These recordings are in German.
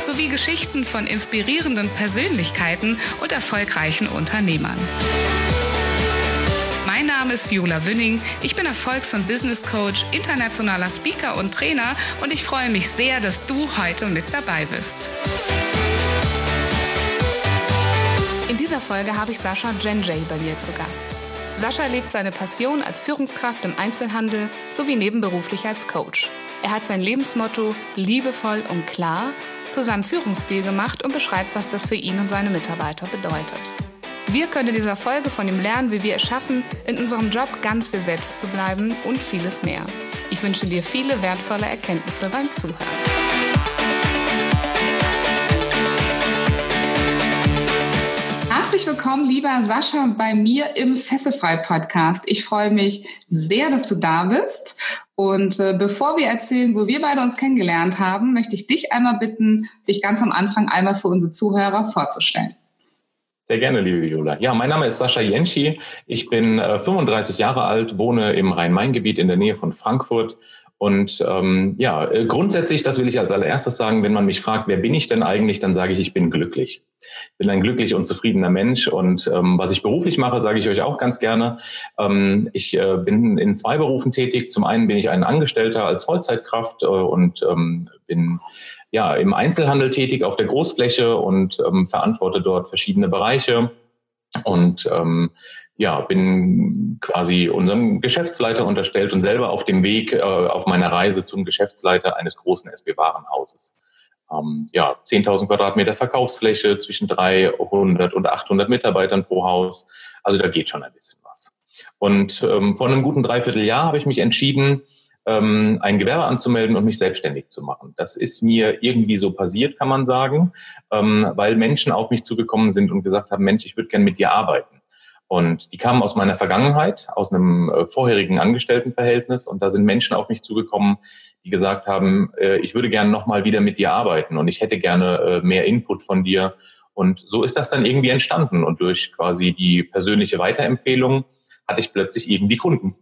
sowie Geschichten von inspirierenden Persönlichkeiten und erfolgreichen Unternehmern. Mein Name ist Viola Wünning. Ich bin Erfolgs- und Business Coach, internationaler Speaker und Trainer und ich freue mich sehr, dass du heute mit dabei bist. In dieser Folge habe ich Sascha Genjay bei mir zu Gast. Sascha lebt seine Passion als Führungskraft im Einzelhandel sowie nebenberuflich als Coach. Er hat sein Lebensmotto liebevoll und klar zu seinem Führungsstil gemacht und beschreibt, was das für ihn und seine Mitarbeiter bedeutet. Wir können in dieser Folge von ihm lernen, wie wir es schaffen, in unserem Job ganz wir selbst zu bleiben und vieles mehr. Ich wünsche dir viele wertvolle Erkenntnisse beim Zuhören. Herzlich willkommen, lieber Sascha, bei mir im Fesselfrei-Podcast. Ich freue mich sehr, dass du da bist. Und äh, bevor wir erzählen, wo wir beide uns kennengelernt haben, möchte ich dich einmal bitten, dich ganz am Anfang einmal für unsere Zuhörer vorzustellen. Sehr gerne, liebe Viola. Ja, mein Name ist Sascha Jenschi. Ich bin äh, 35 Jahre alt, wohne im Rhein-Main-Gebiet in der Nähe von Frankfurt und ähm, ja, äh, grundsätzlich, das will ich als allererstes sagen, wenn man mich fragt, wer bin ich denn eigentlich, dann sage ich, ich bin glücklich. Ich bin ein glücklich und zufriedener Mensch. Und ähm, was ich beruflich mache, sage ich euch auch ganz gerne. Ähm, ich äh, bin in zwei Berufen tätig. Zum einen bin ich ein Angestellter als Vollzeitkraft äh, und ähm, bin ja im Einzelhandel tätig auf der Großfläche und ähm, verantworte dort verschiedene Bereiche. Und ähm, ja, bin quasi unserem Geschäftsleiter unterstellt und selber auf dem Weg äh, auf meiner Reise zum Geschäftsleiter eines großen SB-Warenhauses. Ähm, ja, 10.000 Quadratmeter Verkaufsfläche zwischen 300 und 800 Mitarbeitern pro Haus. Also da geht schon ein bisschen was. Und ähm, vor einem guten Dreivierteljahr habe ich mich entschieden, ähm, ein Gewerbe anzumelden und mich selbstständig zu machen. Das ist mir irgendwie so passiert, kann man sagen, ähm, weil Menschen auf mich zugekommen sind und gesagt haben, Mensch, ich würde gern mit dir arbeiten. Und die kamen aus meiner Vergangenheit, aus einem äh, vorherigen Angestelltenverhältnis. Und da sind Menschen auf mich zugekommen, die gesagt haben, äh, ich würde gerne nochmal wieder mit dir arbeiten und ich hätte gerne äh, mehr Input von dir. Und so ist das dann irgendwie entstanden. Und durch quasi die persönliche Weiterempfehlung hatte ich plötzlich eben die Kunden.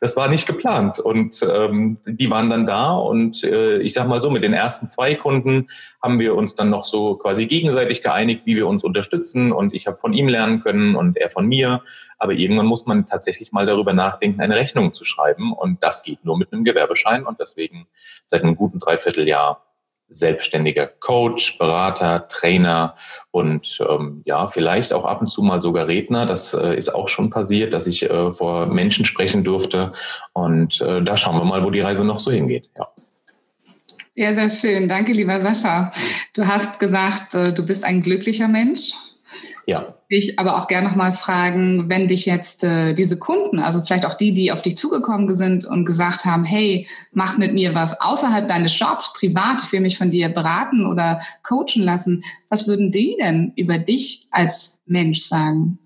Das war nicht geplant. Und ähm, die waren dann da und äh, ich sag mal so, mit den ersten zwei Kunden haben wir uns dann noch so quasi gegenseitig geeinigt, wie wir uns unterstützen. Und ich habe von ihm lernen können und er von mir. Aber irgendwann muss man tatsächlich mal darüber nachdenken, eine Rechnung zu schreiben. Und das geht nur mit einem Gewerbeschein. Und deswegen seit einem guten Dreivierteljahr selbstständiger Coach, Berater, Trainer und ähm, ja, vielleicht auch ab und zu mal sogar Redner. Das äh, ist auch schon passiert, dass ich äh, vor Menschen sprechen durfte. Und äh, da schauen wir mal, wo die Reise noch so hingeht. Ja. Sehr, sehr schön. Danke, lieber Sascha. Du hast gesagt, äh, du bist ein glücklicher Mensch. Ja. Ich aber auch gerne nochmal fragen, wenn dich jetzt äh, diese Kunden, also vielleicht auch die, die auf dich zugekommen sind und gesagt haben, hey, mach mit mir was außerhalb deines Jobs, privat, ich will mich von dir beraten oder coachen lassen, was würden die denn über dich als Mensch sagen?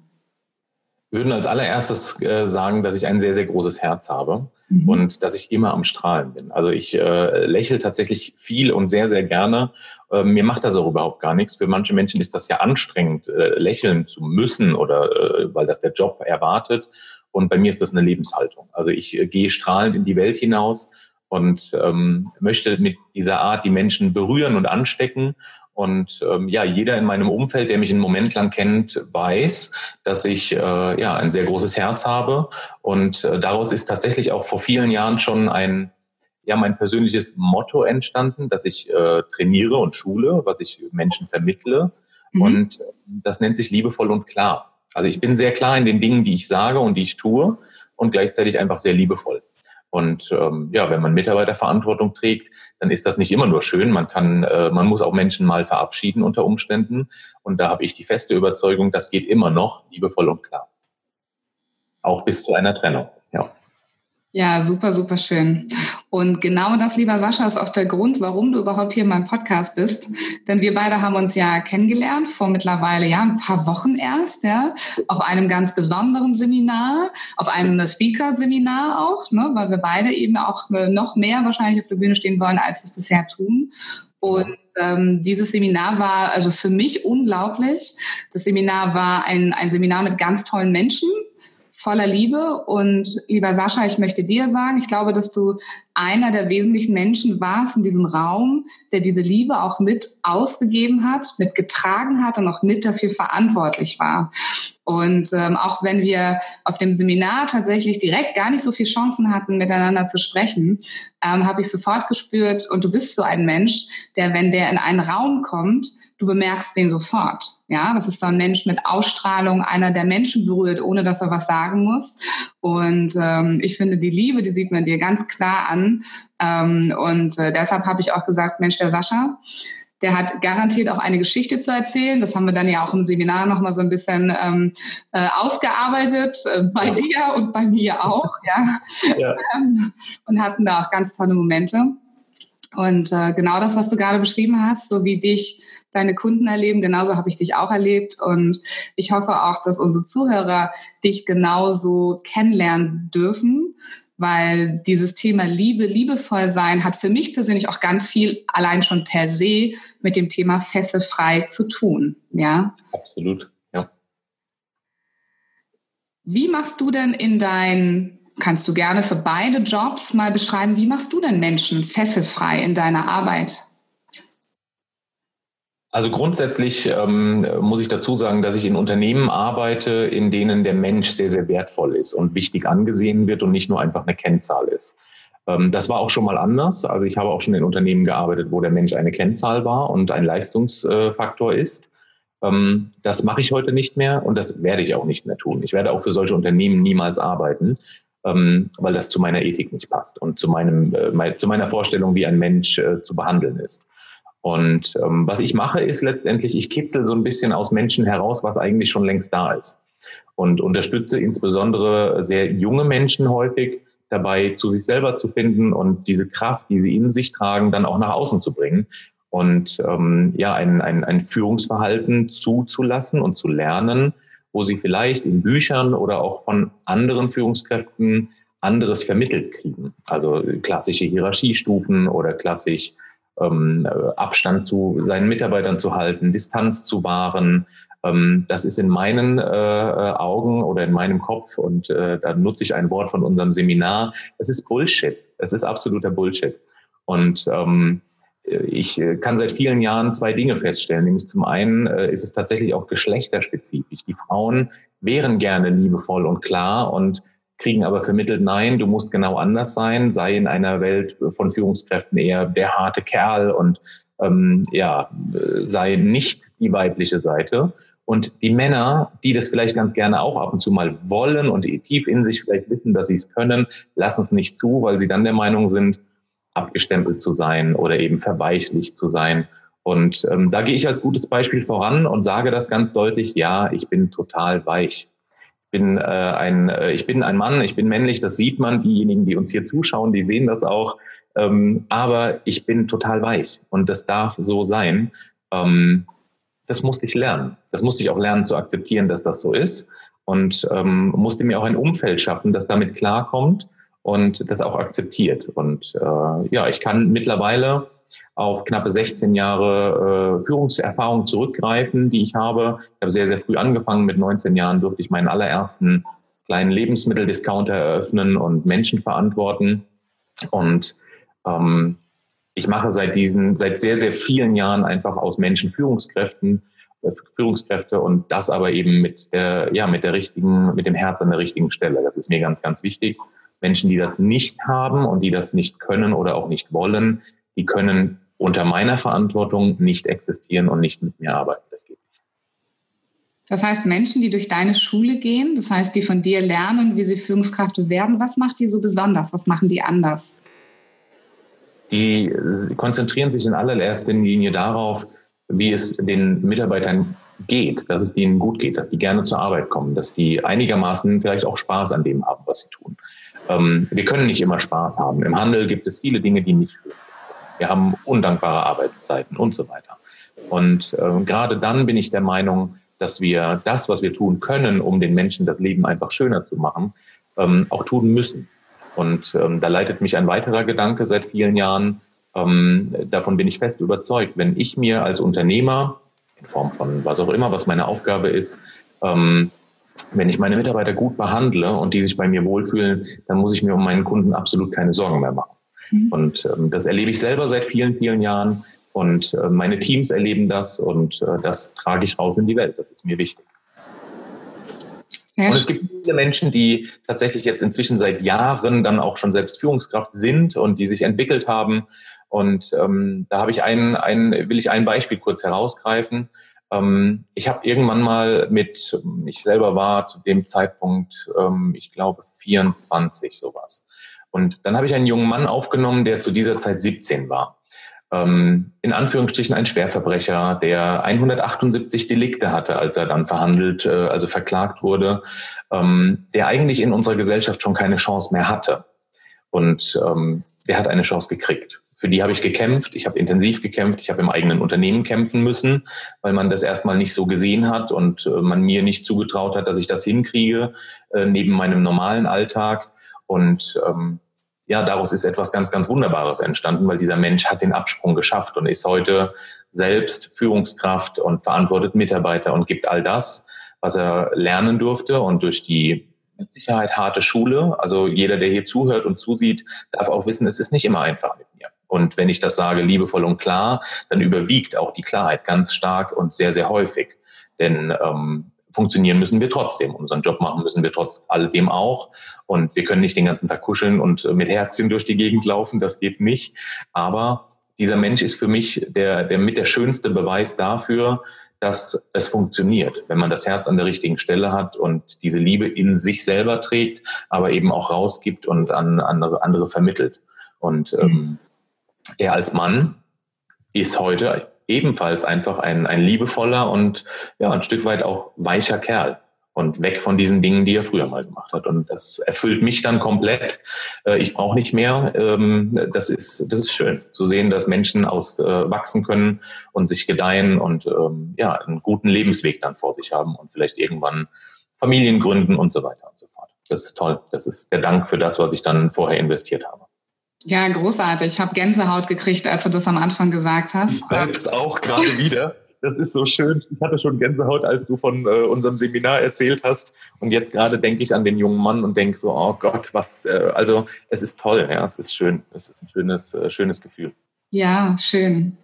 würden als allererstes äh, sagen, dass ich ein sehr, sehr großes Herz habe mhm. und dass ich immer am Strahlen bin. Also ich äh, lächle tatsächlich viel und sehr, sehr gerne. Äh, mir macht das auch überhaupt gar nichts. Für manche Menschen ist das ja anstrengend, äh, lächeln zu müssen oder äh, weil das der Job erwartet. Und bei mir ist das eine Lebenshaltung. Also ich äh, gehe strahlend in die Welt hinaus und ähm, möchte mit dieser Art die Menschen berühren und anstecken und ähm, ja, jeder in meinem Umfeld, der mich einen Moment lang kennt, weiß, dass ich äh, ja ein sehr großes Herz habe. Und äh, daraus ist tatsächlich auch vor vielen Jahren schon ein ja mein persönliches Motto entstanden, dass ich äh, trainiere und schule, was ich Menschen vermittle. Mhm. Und das nennt sich liebevoll und klar. Also ich bin sehr klar in den Dingen, die ich sage und die ich tue und gleichzeitig einfach sehr liebevoll. Und ähm, ja, wenn man Mitarbeiterverantwortung trägt, dann ist das nicht immer nur schön. Man kann, äh, man muss auch Menschen mal verabschieden unter Umständen. Und da habe ich die feste Überzeugung, das geht immer noch liebevoll und klar. Auch bis zu einer Trennung. Ja. Ja, super, super schön. Und genau das, lieber Sascha, ist auch der Grund, warum du überhaupt hier in meinem Podcast bist. Denn wir beide haben uns ja kennengelernt vor mittlerweile ja ein paar Wochen erst, ja, auf einem ganz besonderen Seminar, auf einem Speaker-Seminar auch, ne, weil wir beide eben auch noch mehr wahrscheinlich auf der Bühne stehen wollen, als es bisher tun. Und ähm, dieses Seminar war also für mich unglaublich. Das Seminar war ein, ein Seminar mit ganz tollen Menschen, voller Liebe. Und lieber Sascha, ich möchte dir sagen, ich glaube, dass du einer der wesentlichen Menschen warst in diesem Raum, der diese Liebe auch mit ausgegeben hat, mit getragen hat und auch mit dafür verantwortlich war. Und ähm, auch wenn wir auf dem Seminar tatsächlich direkt gar nicht so viel Chancen hatten, miteinander zu sprechen, ähm, habe ich sofort gespürt, und du bist so ein Mensch, der, wenn der in einen Raum kommt, du bemerkst den sofort. Ja, das ist so ein Mensch mit Ausstrahlung, einer, der Menschen berührt, ohne dass er was sagen muss. Und ähm, ich finde, die Liebe, die sieht man dir ganz klar an. Ähm, und äh, deshalb habe ich auch gesagt, Mensch, der Sascha, der hat garantiert auch eine Geschichte zu erzählen. Das haben wir dann ja auch im Seminar nochmal so ein bisschen ähm, äh, ausgearbeitet, äh, bei ja. dir und bei mir auch, ja. ja. Ähm, und hatten da auch ganz tolle Momente. Und äh, genau das, was du gerade beschrieben hast, so wie dich deine Kunden erleben, genauso habe ich dich auch erlebt. Und ich hoffe auch, dass unsere Zuhörer dich genauso kennenlernen dürfen weil dieses Thema Liebe, liebevoll sein hat für mich persönlich auch ganz viel allein schon per se mit dem Thema fesselfrei zu tun. Ja. Absolut, ja. Wie machst du denn in dein, kannst du gerne für beide Jobs mal beschreiben, wie machst du denn Menschen fesselfrei in deiner Arbeit? Also grundsätzlich ähm, muss ich dazu sagen, dass ich in Unternehmen arbeite, in denen der Mensch sehr, sehr wertvoll ist und wichtig angesehen wird und nicht nur einfach eine Kennzahl ist. Ähm, das war auch schon mal anders. Also ich habe auch schon in Unternehmen gearbeitet, wo der Mensch eine Kennzahl war und ein Leistungsfaktor ist. Ähm, das mache ich heute nicht mehr und das werde ich auch nicht mehr tun. Ich werde auch für solche Unternehmen niemals arbeiten, ähm, weil das zu meiner Ethik nicht passt und zu, meinem, äh, zu meiner Vorstellung, wie ein Mensch äh, zu behandeln ist. Und ähm, was ich mache, ist letztendlich, ich kitzel so ein bisschen aus Menschen heraus, was eigentlich schon längst da ist. Und unterstütze insbesondere sehr junge Menschen häufig dabei, zu sich selber zu finden und diese Kraft, die sie in sich tragen, dann auch nach außen zu bringen. Und ähm, ja, ein, ein, ein Führungsverhalten zuzulassen und zu lernen, wo sie vielleicht in Büchern oder auch von anderen Führungskräften anderes vermittelt kriegen. Also klassische Hierarchiestufen oder klassisch ähm, Abstand zu seinen Mitarbeitern zu halten, Distanz zu wahren. Ähm, das ist in meinen äh, Augen oder in meinem Kopf und äh, da nutze ich ein Wort von unserem Seminar. Es ist Bullshit. Es ist absoluter Bullshit. Und ähm, ich kann seit vielen Jahren zwei Dinge feststellen. Nämlich zum einen äh, ist es tatsächlich auch geschlechterspezifisch. Die Frauen wären gerne liebevoll und klar und kriegen aber vermittelt, nein, du musst genau anders sein, sei in einer Welt von Führungskräften eher der harte Kerl und ähm, ja, sei nicht die weibliche Seite. Und die Männer, die das vielleicht ganz gerne auch ab und zu mal wollen und tief in sich vielleicht wissen, dass sie es können, lassen es nicht zu, weil sie dann der Meinung sind, abgestempelt zu sein oder eben verweichlicht zu sein. Und ähm, da gehe ich als gutes Beispiel voran und sage das ganz deutlich, ja, ich bin total weich bin, äh, ein, äh, ich bin ein Mann, ich bin männlich, das sieht man. Diejenigen, die uns hier zuschauen, die sehen das auch. Ähm, aber ich bin total weich und das darf so sein. Ähm, das musste ich lernen. Das musste ich auch lernen zu akzeptieren, dass das so ist und ähm, musste mir auch ein Umfeld schaffen, das damit klarkommt und das auch akzeptiert. Und äh, ja, ich kann mittlerweile auf knappe 16 Jahre äh, Führungserfahrung zurückgreifen, die ich habe. Ich habe sehr, sehr früh angefangen. Mit 19 Jahren durfte ich meinen allerersten kleinen Lebensmitteldiscounter eröffnen und Menschen verantworten. Und ähm, ich mache seit diesen, seit sehr, sehr vielen Jahren einfach aus Menschen Führungskräften, äh, Führungskräfte und das aber eben mit der, ja, mit der richtigen, mit dem Herz an der richtigen Stelle. Das ist mir ganz, ganz wichtig. Menschen, die das nicht haben und die das nicht können oder auch nicht wollen, die können unter meiner Verantwortung nicht existieren und nicht mit mir arbeiten. Das geht nicht. Das heißt, Menschen, die durch deine Schule gehen, das heißt, die von dir lernen, wie sie Führungskräfte werden, was macht die so besonders? Was machen die anders? Die konzentrieren sich in allererster Linie darauf, wie es den Mitarbeitern geht, dass es denen gut geht, dass die gerne zur Arbeit kommen, dass die einigermaßen vielleicht auch Spaß an dem haben, was sie tun. Ähm, wir können nicht immer Spaß haben. Im Handel gibt es viele Dinge, die nicht schön sind. Wir haben undankbare Arbeitszeiten und so weiter. Und äh, gerade dann bin ich der Meinung, dass wir das, was wir tun können, um den Menschen das Leben einfach schöner zu machen, ähm, auch tun müssen. Und ähm, da leitet mich ein weiterer Gedanke seit vielen Jahren. Ähm, davon bin ich fest überzeugt. Wenn ich mir als Unternehmer, in Form von was auch immer, was meine Aufgabe ist, ähm, wenn ich meine Mitarbeiter gut behandle und die sich bei mir wohlfühlen, dann muss ich mir um meinen Kunden absolut keine Sorgen mehr machen. Mhm. Und ähm, das erlebe ich selber seit vielen, vielen Jahren. Und äh, meine Teams erleben das und äh, das trage ich raus in die Welt. Das ist mir wichtig. Sehr und es gibt viele Menschen, die tatsächlich jetzt inzwischen seit Jahren dann auch schon selbst Führungskraft sind und die sich entwickelt haben. Und ähm, da habe ich ein, ein, will ich ein Beispiel kurz herausgreifen. Ähm, ich habe irgendwann mal mit, ich selber war zu dem Zeitpunkt, ähm, ich glaube 24 sowas. Und dann habe ich einen jungen Mann aufgenommen, der zu dieser Zeit 17 war ähm, in Anführungsstrichen ein Schwerverbrecher, der 178 Delikte hatte, als er dann verhandelt, äh, also verklagt wurde, ähm, der eigentlich in unserer Gesellschaft schon keine Chance mehr hatte. Und ähm, der hat eine Chance gekriegt. Für die habe ich gekämpft, ich habe intensiv gekämpft, ich habe im eigenen Unternehmen kämpfen müssen, weil man das erstmal nicht so gesehen hat und äh, man mir nicht zugetraut hat, dass ich das hinkriege, äh, neben meinem normalen Alltag. Und ähm, ja, daraus ist etwas ganz, ganz Wunderbares entstanden, weil dieser Mensch hat den Absprung geschafft und ist heute selbst Führungskraft und verantwortet Mitarbeiter und gibt all das, was er lernen durfte und durch die mit Sicherheit harte Schule. Also jeder, der hier zuhört und zusieht, darf auch wissen, es ist nicht immer einfach mit mir. Und wenn ich das sage, liebevoll und klar, dann überwiegt auch die Klarheit ganz stark und sehr, sehr häufig. Denn ähm, funktionieren müssen wir trotzdem. Unseren Job machen müssen wir trotz alledem auch. Und wir können nicht den ganzen Tag kuscheln und mit Herzchen durch die Gegend laufen. Das geht nicht. Aber dieser Mensch ist für mich der, der mit der schönste Beweis dafür, dass es funktioniert, wenn man das Herz an der richtigen Stelle hat und diese Liebe in sich selber trägt, aber eben auch rausgibt und an andere, andere vermittelt. Und ähm, er als Mann ist heute ebenfalls einfach ein, ein liebevoller und ja, ein Stück weit auch weicher Kerl und weg von diesen Dingen, die er früher mal gemacht hat. Und das erfüllt mich dann komplett. Äh, ich brauche nicht mehr. Ähm, das ist, das ist schön zu sehen, dass Menschen aus äh, wachsen können und sich gedeihen und ähm, ja, einen guten Lebensweg dann vor sich haben und vielleicht irgendwann Familien gründen und so weiter und so fort. Das ist toll. Das ist der Dank für das, was ich dann vorher investiert habe. Ja, großartig. Ich habe Gänsehaut gekriegt, als du das am Anfang gesagt hast. Ich selbst auch gerade wieder. Das ist so schön. Ich hatte schon Gänsehaut, als du von äh, unserem Seminar erzählt hast. Und jetzt gerade denke ich an den jungen Mann und denke so, oh Gott, was, äh, also es ist toll, ja, es ist schön. Es ist ein schönes, äh, schönes Gefühl. Ja, schön.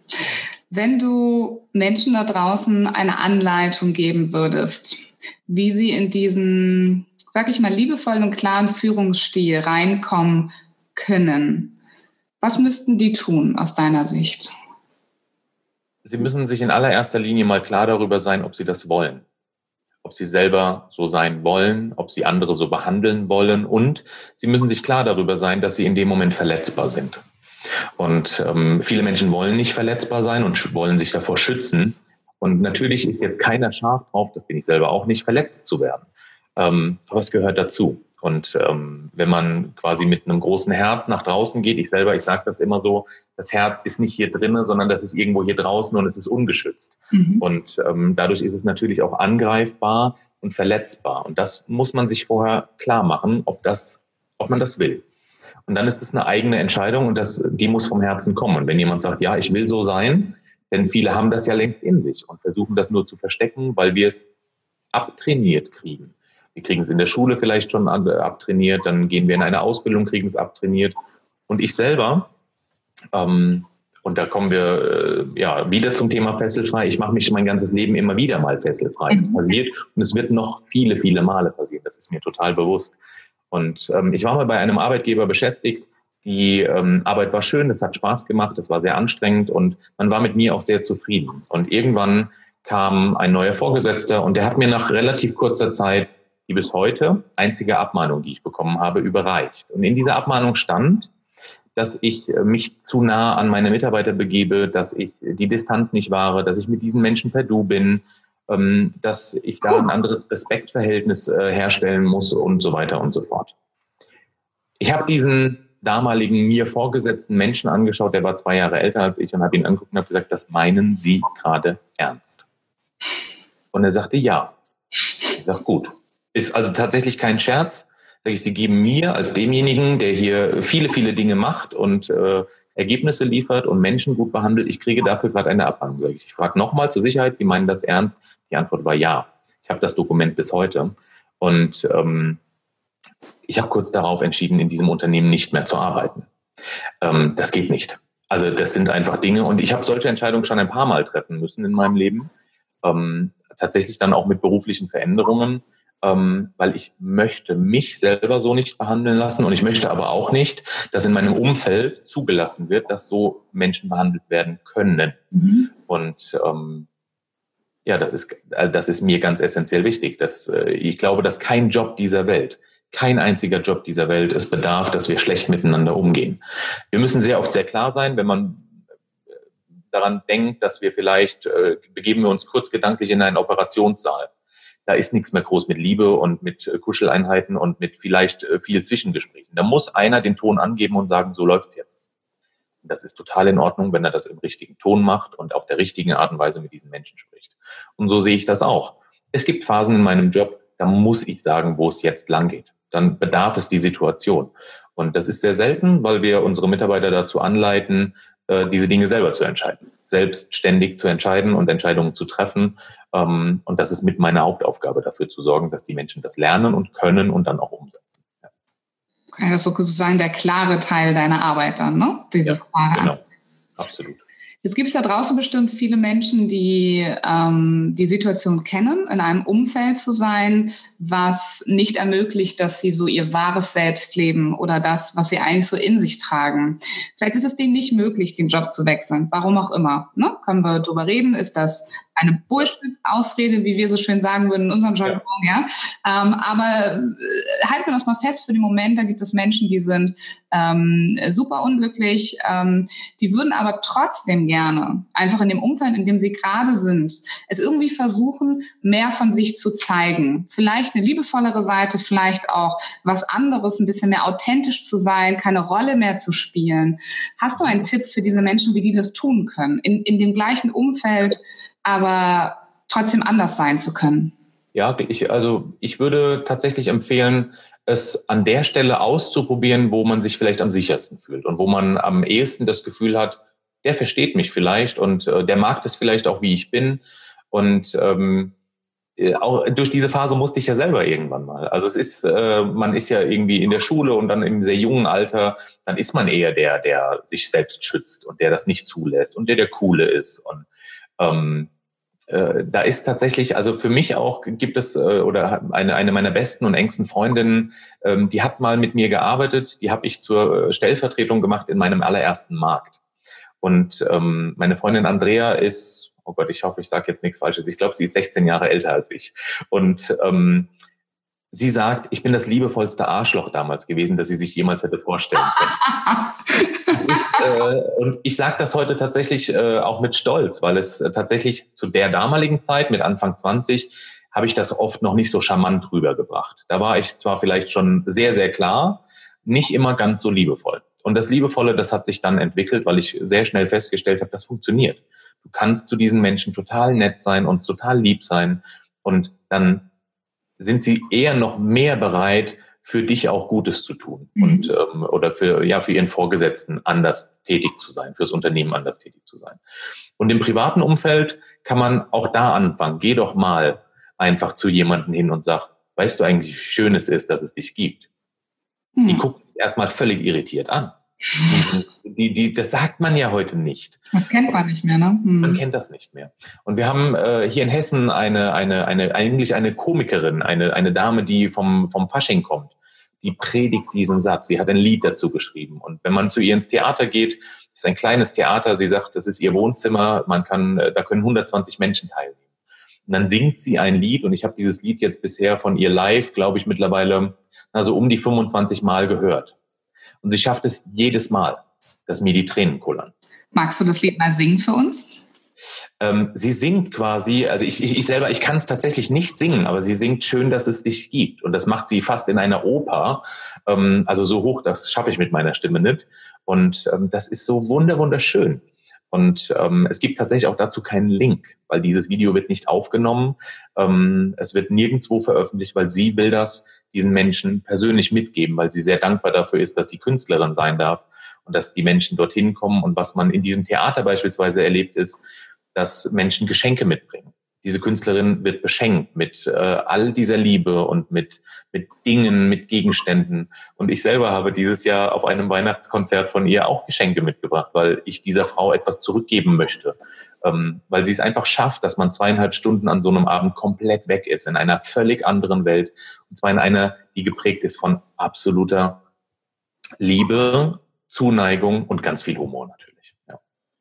Wenn du Menschen da draußen eine Anleitung geben würdest, wie sie in diesen, sag ich mal, liebevollen und klaren Führungsstil reinkommen können. Was müssten die tun aus deiner Sicht? Sie müssen sich in allererster Linie mal klar darüber sein, ob sie das wollen. Ob sie selber so sein wollen, ob sie andere so behandeln wollen und sie müssen sich klar darüber sein, dass sie in dem Moment verletzbar sind. Und ähm, viele Menschen wollen nicht verletzbar sein und wollen sich davor schützen. Und natürlich ist jetzt keiner scharf drauf, das bin ich selber auch nicht, verletzt zu werden. Ähm, aber es gehört dazu. Und ähm, wenn man quasi mit einem großen Herz nach draußen geht, ich selber, ich sage das immer so, das Herz ist nicht hier drinnen, sondern das ist irgendwo hier draußen und es ist ungeschützt. Mhm. Und ähm, dadurch ist es natürlich auch angreifbar und verletzbar. Und das muss man sich vorher klar machen, ob, das, ob man das will. Und dann ist es eine eigene Entscheidung und das, die muss vom Herzen kommen. Und wenn jemand sagt, ja, ich will so sein, denn viele haben das ja längst in sich und versuchen das nur zu verstecken, weil wir es abtrainiert kriegen. Wir kriegen es in der Schule vielleicht schon abtrainiert, dann gehen wir in eine Ausbildung, kriegen es abtrainiert. Und ich selber, ähm, und da kommen wir äh, ja wieder zum Thema fesselfrei. Ich mache mich mein ganzes Leben immer wieder mal fesselfrei. Das mhm. passiert und es wird noch viele, viele Male passieren. Das ist mir total bewusst. Und ähm, ich war mal bei einem Arbeitgeber beschäftigt. Die ähm, Arbeit war schön, es hat Spaß gemacht, es war sehr anstrengend und man war mit mir auch sehr zufrieden. Und irgendwann kam ein neuer Vorgesetzter und der hat mir nach relativ kurzer Zeit die bis heute einzige Abmahnung, die ich bekommen habe, überreicht. Und in dieser Abmahnung stand, dass ich äh, mich zu nah an meine Mitarbeiter begebe, dass ich die Distanz nicht wahre, dass ich mit diesen Menschen per Du bin, ähm, dass ich da ein anderes Respektverhältnis äh, herstellen muss und so weiter und so fort. Ich habe diesen damaligen mir vorgesetzten Menschen angeschaut, der war zwei Jahre älter als ich und habe ihn angeguckt und habe gesagt, das meinen Sie gerade ernst? Und er sagte ja. Ich sage, gut. Ist also tatsächlich kein Scherz. Sag ich, Sie geben mir als demjenigen, der hier viele, viele Dinge macht und äh, Ergebnisse liefert und Menschen gut behandelt, ich kriege dafür gerade eine Abhandlung. Ich frage nochmal zur Sicherheit, Sie meinen das ernst? Die Antwort war ja. Ich habe das Dokument bis heute. Und ähm, ich habe kurz darauf entschieden, in diesem Unternehmen nicht mehr zu arbeiten. Ähm, das geht nicht. Also das sind einfach Dinge und ich habe solche Entscheidungen schon ein paar Mal treffen müssen in meinem Leben. Ähm, tatsächlich dann auch mit beruflichen Veränderungen, ähm, weil ich möchte mich selber so nicht behandeln lassen und ich möchte aber auch nicht, dass in meinem Umfeld zugelassen wird, dass so Menschen behandelt werden können. Mhm. Und ähm, ja, das ist, äh, das ist mir ganz essentiell wichtig. Dass, äh, ich glaube, dass kein Job dieser Welt, kein einziger Job dieser Welt es bedarf, dass wir schlecht miteinander umgehen. Wir müssen sehr oft sehr klar sein, wenn man daran denkt, dass wir vielleicht, äh, begeben wir uns kurz gedanklich in einen Operationssaal. Da ist nichts mehr groß mit Liebe und mit äh, Kuscheleinheiten und mit vielleicht äh, viel Zwischengesprächen. Da muss einer den Ton angeben und sagen, so läuft's jetzt. Das ist total in Ordnung, wenn er das im richtigen Ton macht und auf der richtigen Art und Weise mit diesen Menschen spricht. Und so sehe ich das auch. Es gibt Phasen in meinem Job, da muss ich sagen, wo es jetzt lang geht. Dann bedarf es die Situation. Und das ist sehr selten, weil wir unsere Mitarbeiter dazu anleiten, diese Dinge selber zu entscheiden, selbstständig zu entscheiden und Entscheidungen zu treffen. Ähm, und das ist mit meiner Hauptaufgabe, dafür zu sorgen, dass die Menschen das lernen und können und dann auch umsetzen. Okay, das ist sozusagen der klare Teil deiner Arbeit dann, ne? Dieses ja, klare. Genau, absolut. Jetzt gibt es da draußen bestimmt viele Menschen, die ähm, die Situation kennen, in einem Umfeld zu sein, was nicht ermöglicht, dass sie so ihr wahres Selbst leben oder das, was sie eigentlich so in sich tragen. Vielleicht ist es denen nicht möglich, den Job zu wechseln, warum auch immer. Ne? Können wir drüber reden? Ist das eine Bullshit-Ausrede, wie wir so schön sagen würden in unserem Jargon, ja. ja? Ähm, aber äh, halten wir das mal fest für den Moment, da gibt es Menschen, die sind ähm, super unglücklich, ähm, die würden aber trotzdem gerne, einfach in dem Umfeld, in dem sie gerade sind, es irgendwie versuchen, mehr von sich zu zeigen. Vielleicht eine liebevollere Seite, vielleicht auch was anderes, ein bisschen mehr authentisch zu sein, keine Rolle mehr zu spielen. Hast du einen Tipp für diese Menschen, wie die das tun können? In, in dem gleichen Umfeld, aber trotzdem anders sein zu können? Ja, ich, also ich würde tatsächlich empfehlen, es an der Stelle auszuprobieren, wo man sich vielleicht am sichersten fühlt und wo man am ehesten das Gefühl hat, der versteht mich vielleicht und äh, der mag das vielleicht auch, wie ich bin. Und ähm, äh, auch durch diese Phase musste ich ja selber irgendwann mal. Also es ist, äh, man ist ja irgendwie in der Schule und dann im sehr jungen Alter, dann ist man eher der, der sich selbst schützt und der das nicht zulässt und der der coole ist und ähm, äh, da ist tatsächlich, also für mich auch gibt es, äh, oder eine, eine meiner besten und engsten Freundinnen, ähm, die hat mal mit mir gearbeitet, die habe ich zur äh, Stellvertretung gemacht in meinem allerersten Markt. Und ähm, meine Freundin Andrea ist, oh Gott, ich hoffe, ich sage jetzt nichts Falsches, ich glaube, sie ist 16 Jahre älter als ich. Und ähm, sie sagt, ich bin das liebevollste Arschloch damals gewesen, das sie sich jemals hätte vorstellen können. ist, äh, und ich sage das heute tatsächlich äh, auch mit Stolz, weil es äh, tatsächlich zu der damaligen Zeit, mit Anfang 20, habe ich das oft noch nicht so charmant rübergebracht. Da war ich zwar vielleicht schon sehr, sehr klar, nicht immer ganz so liebevoll. Und das Liebevolle, das hat sich dann entwickelt, weil ich sehr schnell festgestellt habe, das funktioniert. Du kannst zu diesen Menschen total nett sein und total lieb sein und dann sind sie eher noch mehr bereit, für dich auch Gutes zu tun mhm. und ähm, oder für ja für ihren Vorgesetzten anders tätig zu sein, fürs Unternehmen anders tätig zu sein. Und im privaten Umfeld kann man auch da anfangen. Geh doch mal einfach zu jemandem hin und sag, weißt du eigentlich, wie schön es ist, dass es dich gibt. Mhm. Die gucken erstmal völlig irritiert an. Die, die, das sagt man ja heute nicht. Das kennt man nicht mehr, ne? Hm. Man kennt das nicht mehr. Und wir haben äh, hier in Hessen eine, eine, eine, eigentlich eine Komikerin, eine, eine Dame, die vom, vom Fasching kommt. Die predigt diesen Satz. Sie hat ein Lied dazu geschrieben. Und wenn man zu ihr ins Theater geht, ist ein kleines Theater. Sie sagt, das ist ihr Wohnzimmer. Man kann, äh, da können 120 Menschen teilnehmen. Und dann singt sie ein Lied. Und ich habe dieses Lied jetzt bisher von ihr live, glaube ich, mittlerweile also um die 25 Mal gehört. Und sie schafft es jedes Mal, dass mir die Tränen kullern. Magst du das Lied mal singen für uns? Ähm, sie singt quasi, also ich, ich, ich selber, ich kann es tatsächlich nicht singen, aber sie singt schön, dass es dich gibt. Und das macht sie fast in einer Oper. Ähm, also so hoch, das schaffe ich mit meiner Stimme nicht. Und ähm, das ist so wunder, wunderschön. Und ähm, es gibt tatsächlich auch dazu keinen Link, weil dieses Video wird nicht aufgenommen. Ähm, es wird nirgendwo veröffentlicht, weil sie will das diesen Menschen persönlich mitgeben, weil sie sehr dankbar dafür ist, dass sie Künstlerin sein darf und dass die Menschen dorthin kommen. Und was man in diesem Theater beispielsweise erlebt, ist, dass Menschen Geschenke mitbringen. Diese Künstlerin wird beschenkt mit äh, all dieser Liebe und mit, mit Dingen, mit Gegenständen. Und ich selber habe dieses Jahr auf einem Weihnachtskonzert von ihr auch Geschenke mitgebracht, weil ich dieser Frau etwas zurückgeben möchte. Ähm, weil sie es einfach schafft, dass man zweieinhalb Stunden an so einem Abend komplett weg ist, in einer völlig anderen Welt. Und zwar in einer, die geprägt ist von absoluter Liebe, Zuneigung und ganz viel Humor natürlich.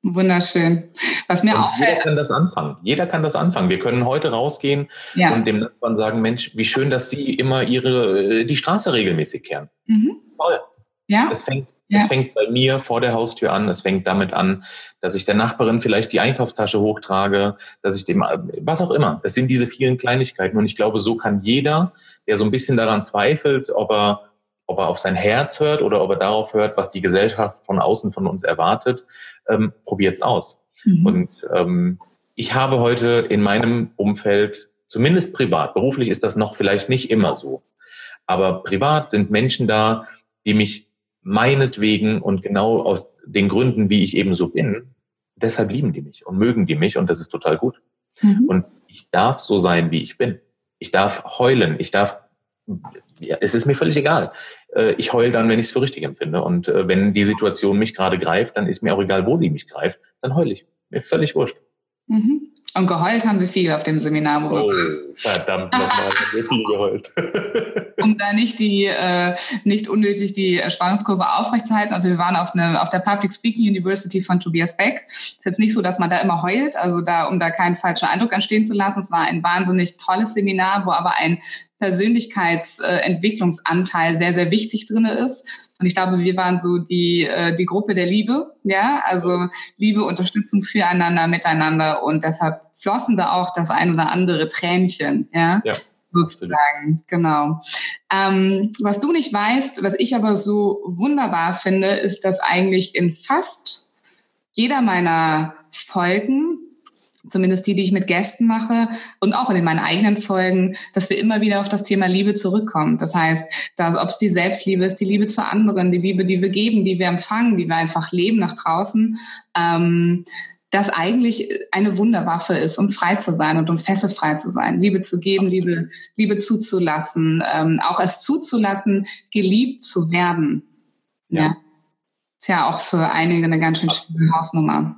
Wunderschön. Was mir auch Jeder kann das anfangen. Jeder kann das anfangen. Wir können heute rausgehen ja. und dem Nachbarn sagen, Mensch, wie schön, dass Sie immer Ihre, die Straße regelmäßig kehren. Mhm. Toll. Ja. Es fängt, ja. es fängt bei mir vor der Haustür an. Es fängt damit an, dass ich der Nachbarin vielleicht die Einkaufstasche hochtrage, dass ich dem, was auch immer. Das sind diese vielen Kleinigkeiten. Und ich glaube, so kann jeder, der so ein bisschen daran zweifelt, ob er ob er auf sein Herz hört oder ob er darauf hört, was die Gesellschaft von außen von uns erwartet, ähm, probiert's aus. Mhm. Und ähm, ich habe heute in meinem Umfeld, zumindest privat, beruflich ist das noch vielleicht nicht immer so, aber privat sind Menschen da, die mich meinetwegen und genau aus den Gründen, wie ich eben so bin, deshalb lieben die mich und mögen die mich und das ist total gut. Mhm. Und ich darf so sein, wie ich bin. Ich darf heulen, ich darf ja, es ist mir völlig egal. Äh, ich heule dann, wenn ich es für richtig empfinde. Und äh, wenn die Situation mich gerade greift, dann ist mir auch egal, wo die mich greift, dann heule ich. Mir völlig wurscht. Mhm. Und geheult haben wir viel auf dem Seminar. Oh, verdammt nochmal, haben wir viel geheult. um da nicht die, äh, nicht unnötig die Spannungskurve aufrechtzuerhalten. Also wir waren auf, eine, auf der Public Speaking University von Tobias Beck. Ist jetzt nicht so, dass man da immer heult, also da, um da keinen falschen Eindruck entstehen zu lassen. Es war ein wahnsinnig tolles Seminar, wo aber ein Persönlichkeitsentwicklungsanteil sehr, sehr wichtig drin ist. Und ich glaube, wir waren so die, äh, die Gruppe der Liebe, ja, also Liebe, Unterstützung füreinander, miteinander und deshalb flossen da auch das ein oder andere Tränchen, ja. ja sozusagen, genau. Ähm, was du nicht weißt, was ich aber so wunderbar finde, ist, dass eigentlich in fast jeder meiner Folgen zumindest die, die ich mit Gästen mache und auch in meinen eigenen Folgen, dass wir immer wieder auf das Thema Liebe zurückkommen. Das heißt, dass, ob es die Selbstliebe ist, die Liebe zu anderen, die Liebe, die wir geben, die wir empfangen, die wir einfach leben nach draußen, ähm, das eigentlich eine Wunderwaffe ist, um frei zu sein und um fesselfrei zu sein, Liebe zu geben, Liebe, Liebe zuzulassen, ähm, auch es zuzulassen, geliebt zu werden. Ja. ja. Ist ja auch für einige eine ganz schön schwierige Hausnummer.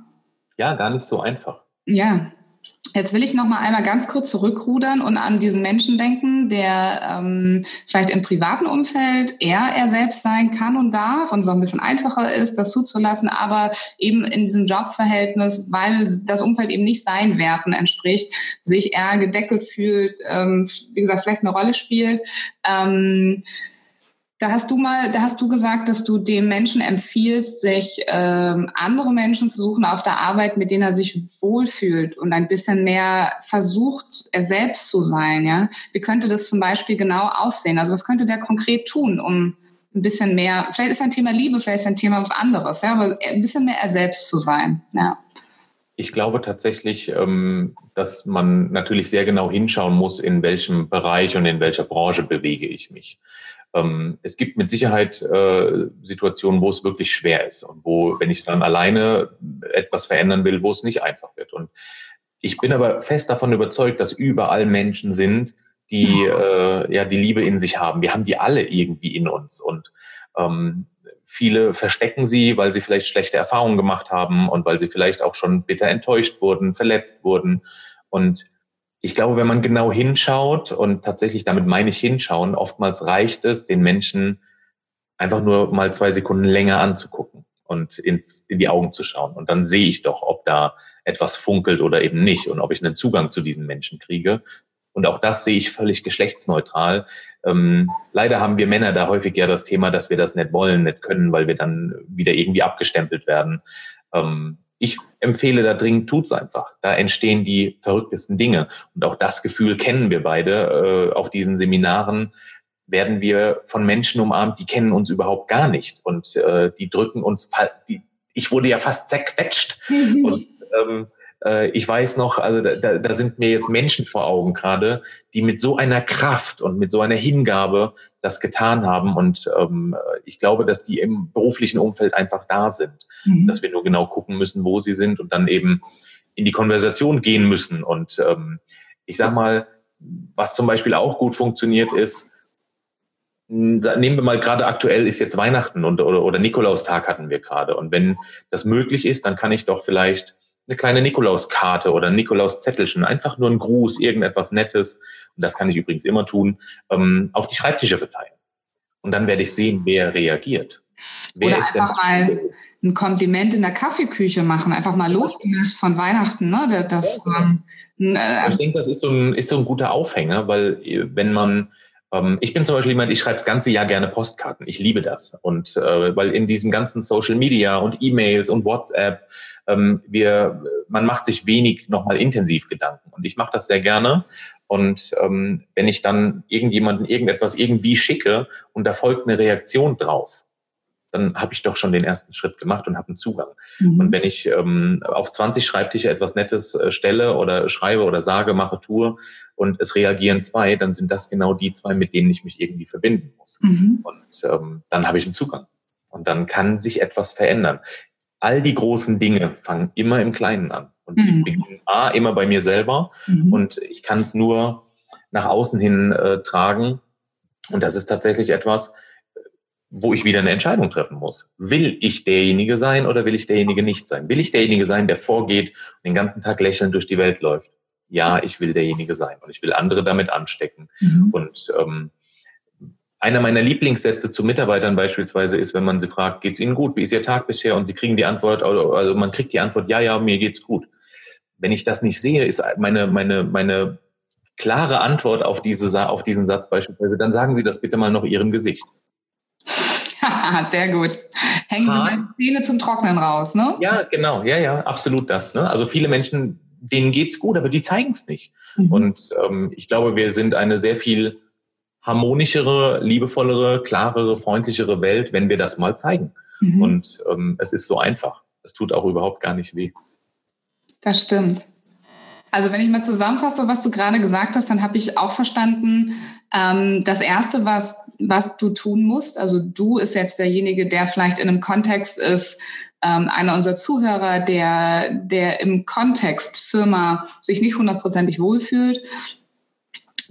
Ja, gar nicht so einfach. Ja, Jetzt will ich noch mal einmal ganz kurz zurückrudern und an diesen Menschen denken, der ähm, vielleicht im privaten Umfeld eher er selbst sein kann und darf und so ein bisschen einfacher ist, das zuzulassen, aber eben in diesem Jobverhältnis, weil das Umfeld eben nicht seinen Werten entspricht, sich eher gedeckelt fühlt, ähm, wie gesagt, vielleicht eine Rolle spielt. Ähm, da hast du mal, da hast du gesagt, dass du dem Menschen empfiehlst, sich ähm, andere Menschen zu suchen auf der Arbeit, mit denen er sich wohlfühlt und ein bisschen mehr versucht, er selbst zu sein. Ja, wie könnte das zum Beispiel genau aussehen? Also was könnte der konkret tun, um ein bisschen mehr? Vielleicht ist ein Thema Liebe, vielleicht ist ein Thema was anderes, ja, aber ein bisschen mehr er selbst zu sein. Ja. Ich glaube tatsächlich, ähm, dass man natürlich sehr genau hinschauen muss, in welchem Bereich und in welcher Branche bewege ich mich. Ähm, es gibt mit Sicherheit äh, Situationen, wo es wirklich schwer ist und wo, wenn ich dann alleine etwas verändern will, wo es nicht einfach wird. Und ich bin aber fest davon überzeugt, dass überall Menschen sind, die äh, ja die Liebe in sich haben. Wir haben die alle irgendwie in uns und ähm, viele verstecken sie, weil sie vielleicht schlechte Erfahrungen gemacht haben und weil sie vielleicht auch schon bitter enttäuscht wurden, verletzt wurden und ich glaube, wenn man genau hinschaut, und tatsächlich damit meine ich hinschauen, oftmals reicht es, den Menschen einfach nur mal zwei Sekunden länger anzugucken und ins, in die Augen zu schauen. Und dann sehe ich doch, ob da etwas funkelt oder eben nicht und ob ich einen Zugang zu diesen Menschen kriege. Und auch das sehe ich völlig geschlechtsneutral. Ähm, leider haben wir Männer da häufig ja das Thema, dass wir das nicht wollen, nicht können, weil wir dann wieder irgendwie abgestempelt werden. Ähm, ich empfehle da dringend, tut's einfach. Da entstehen die verrücktesten Dinge. Und auch das Gefühl kennen wir beide äh, auf diesen Seminaren werden wir von Menschen umarmt, die kennen uns überhaupt gar nicht und äh, die drücken uns, die, ich wurde ja fast zerquetscht und ähm, äh, ich weiß noch, also da, da sind mir jetzt Menschen vor Augen gerade, die mit so einer Kraft und mit so einer Hingabe das getan haben. Und ähm, ich glaube, dass die im beruflichen Umfeld einfach da sind. Mhm. Dass wir nur genau gucken müssen, wo sie sind und dann eben in die Konversation gehen müssen. Und ähm, ich sag mal, was zum Beispiel auch gut funktioniert ist, nehmen wir mal gerade aktuell ist jetzt Weihnachten und, oder, oder Nikolaustag hatten wir gerade. Und wenn das möglich ist, dann kann ich doch vielleicht eine kleine Nikolauskarte oder ein Nikolauszettelchen, einfach nur ein Gruß, irgendetwas Nettes, und das kann ich übrigens immer tun, ähm, auf die Schreibtische verteilen. Und dann werde ich sehen, wer reagiert. Wer oder einfach mal ein Kompliment in der Kaffeeküche machen, einfach mal losgelöst von Weihnachten. Ne? Das, ja, ähm, äh, ich denke, das ist so, ein, ist so ein guter Aufhänger, weil äh, wenn man ich bin zum Beispiel jemand, ich schreibe das ganze Jahr gerne Postkarten. Ich liebe das. Und äh, weil in diesem ganzen Social Media und E-Mails und WhatsApp ähm, wir, man macht sich wenig nochmal intensiv Gedanken. Und ich mache das sehr gerne. Und ähm, wenn ich dann irgendjemanden irgendetwas irgendwie schicke und da folgt eine Reaktion drauf, dann habe ich doch schon den ersten Schritt gemacht und habe einen Zugang. Mhm. Und wenn ich ähm, auf 20 Schreibtische etwas Nettes äh, stelle oder schreibe oder sage, mache, tue und es reagieren zwei, dann sind das genau die zwei, mit denen ich mich irgendwie verbinden muss. Mhm. Und ähm, dann habe ich einen Zugang. Und dann kann sich etwas verändern all die großen Dinge fangen immer im Kleinen an. Und mhm. sie beginnen A, immer bei mir selber. Mhm. Und ich kann es nur nach außen hin äh, tragen. Und das ist tatsächlich etwas, wo ich wieder eine Entscheidung treffen muss. Will ich derjenige sein oder will ich derjenige nicht sein? Will ich derjenige sein, der vorgeht und den ganzen Tag lächelnd durch die Welt läuft? Ja, ich will derjenige sein und ich will andere damit anstecken. Mhm. Und ähm, einer meiner Lieblingssätze zu Mitarbeitern beispielsweise ist, wenn man sie fragt, geht's Ihnen gut? Wie ist Ihr Tag bisher? Und sie kriegen die Antwort, also man kriegt die Antwort, ja, ja, mir geht's gut. Wenn ich das nicht sehe, ist meine, meine, meine klare Antwort auf, diese, auf diesen Satz beispielsweise, dann sagen Sie das bitte mal noch Ihrem Gesicht. Sehr gut. Hängen Sie die Zähne zum Trocknen raus, ne? Ja, genau. Ja, ja, absolut das. Ne? Also viele Menschen, denen geht's gut, aber die zeigen es nicht. Mhm. Und ähm, ich glaube, wir sind eine sehr viel harmonischere, liebevollere, klarere, freundlichere Welt, wenn wir das mal zeigen. Mhm. Und ähm, es ist so einfach. Es tut auch überhaupt gar nicht weh. Das stimmt. Also wenn ich mal zusammenfasse, was du gerade gesagt hast, dann habe ich auch verstanden, ähm, das Erste, was, was du tun musst, also du ist jetzt derjenige, der vielleicht in einem Kontext ist, ähm, einer unserer Zuhörer, der, der im Kontext Firma sich nicht hundertprozentig wohlfühlt,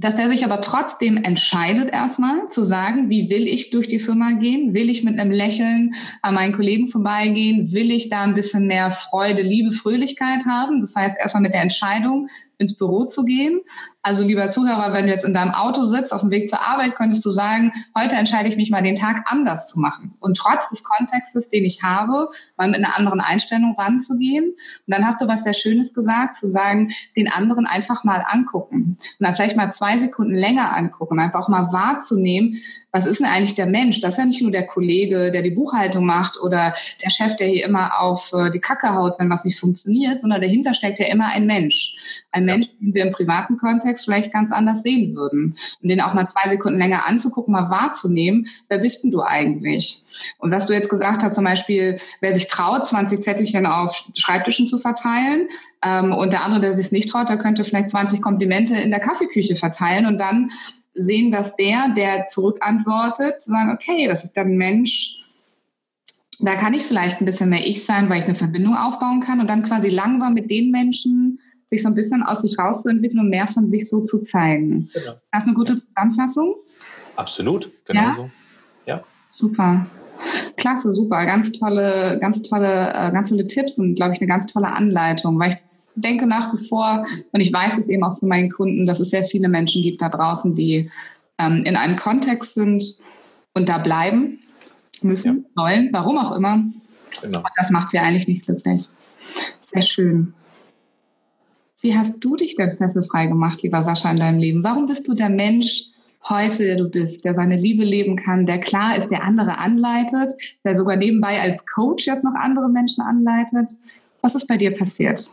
dass der sich aber trotzdem entscheidet erstmal zu sagen, wie will ich durch die Firma gehen? Will ich mit einem Lächeln an meinen Kollegen vorbeigehen? Will ich da ein bisschen mehr Freude, Liebe, Fröhlichkeit haben? Das heißt erstmal mit der Entscheidung, ins Büro zu gehen. Also lieber Zuhörer, wenn du jetzt in deinem Auto sitzt, auf dem Weg zur Arbeit, könntest du sagen, heute entscheide ich mich mal, den Tag anders zu machen. Und trotz des Kontextes, den ich habe, mal mit einer anderen Einstellung ranzugehen. Und dann hast du was sehr Schönes gesagt, zu sagen, den anderen einfach mal angucken. Und dann vielleicht mal zwei Sekunden länger angucken, einfach auch mal wahrzunehmen, was ist denn eigentlich der Mensch? Das ist ja nicht nur der Kollege, der die Buchhaltung macht oder der Chef, der hier immer auf äh, die Kacke haut, wenn was nicht funktioniert, sondern dahinter steckt ja immer ein Mensch. Ein Mensch, den wir im privaten Kontext vielleicht ganz anders sehen würden. Und den auch mal zwei Sekunden länger anzugucken, mal wahrzunehmen, wer bist denn du eigentlich? Und was du jetzt gesagt hast, zum Beispiel, wer sich traut, 20 Zettelchen auf Schreibtischen zu verteilen, ähm, und der andere, der sich nicht traut, der könnte vielleicht 20 Komplimente in der Kaffeeküche verteilen und dann sehen, dass der, der zurückantwortet, zu sagen, okay, das ist dann ein Mensch, da kann ich vielleicht ein bisschen mehr ich sein, weil ich eine Verbindung aufbauen kann und dann quasi langsam mit den Menschen sich so ein bisschen aus sich rauszuentwickeln und mehr von sich so zu zeigen. Genau. Das ist eine gute Zusammenfassung? Absolut, genau ja? so. Ja. Super. Klasse, super. Ganz tolle, ganz tolle, äh, ganz tolle Tipps und glaube ich eine ganz tolle Anleitung, weil ich denke nach wie vor, und ich weiß es eben auch von meinen Kunden, dass es sehr viele Menschen gibt da draußen, die ähm, in einem Kontext sind und da bleiben müssen, ja. wollen, warum auch immer. Genau. Und das macht sie eigentlich nicht glücklich. Sehr schön. Wie hast du dich denn fesselfrei gemacht, lieber Sascha, in deinem Leben? Warum bist du der Mensch heute, der du bist, der seine Liebe leben kann, der klar ist, der andere anleitet, der sogar nebenbei als Coach jetzt noch andere Menschen anleitet? Was ist bei dir passiert?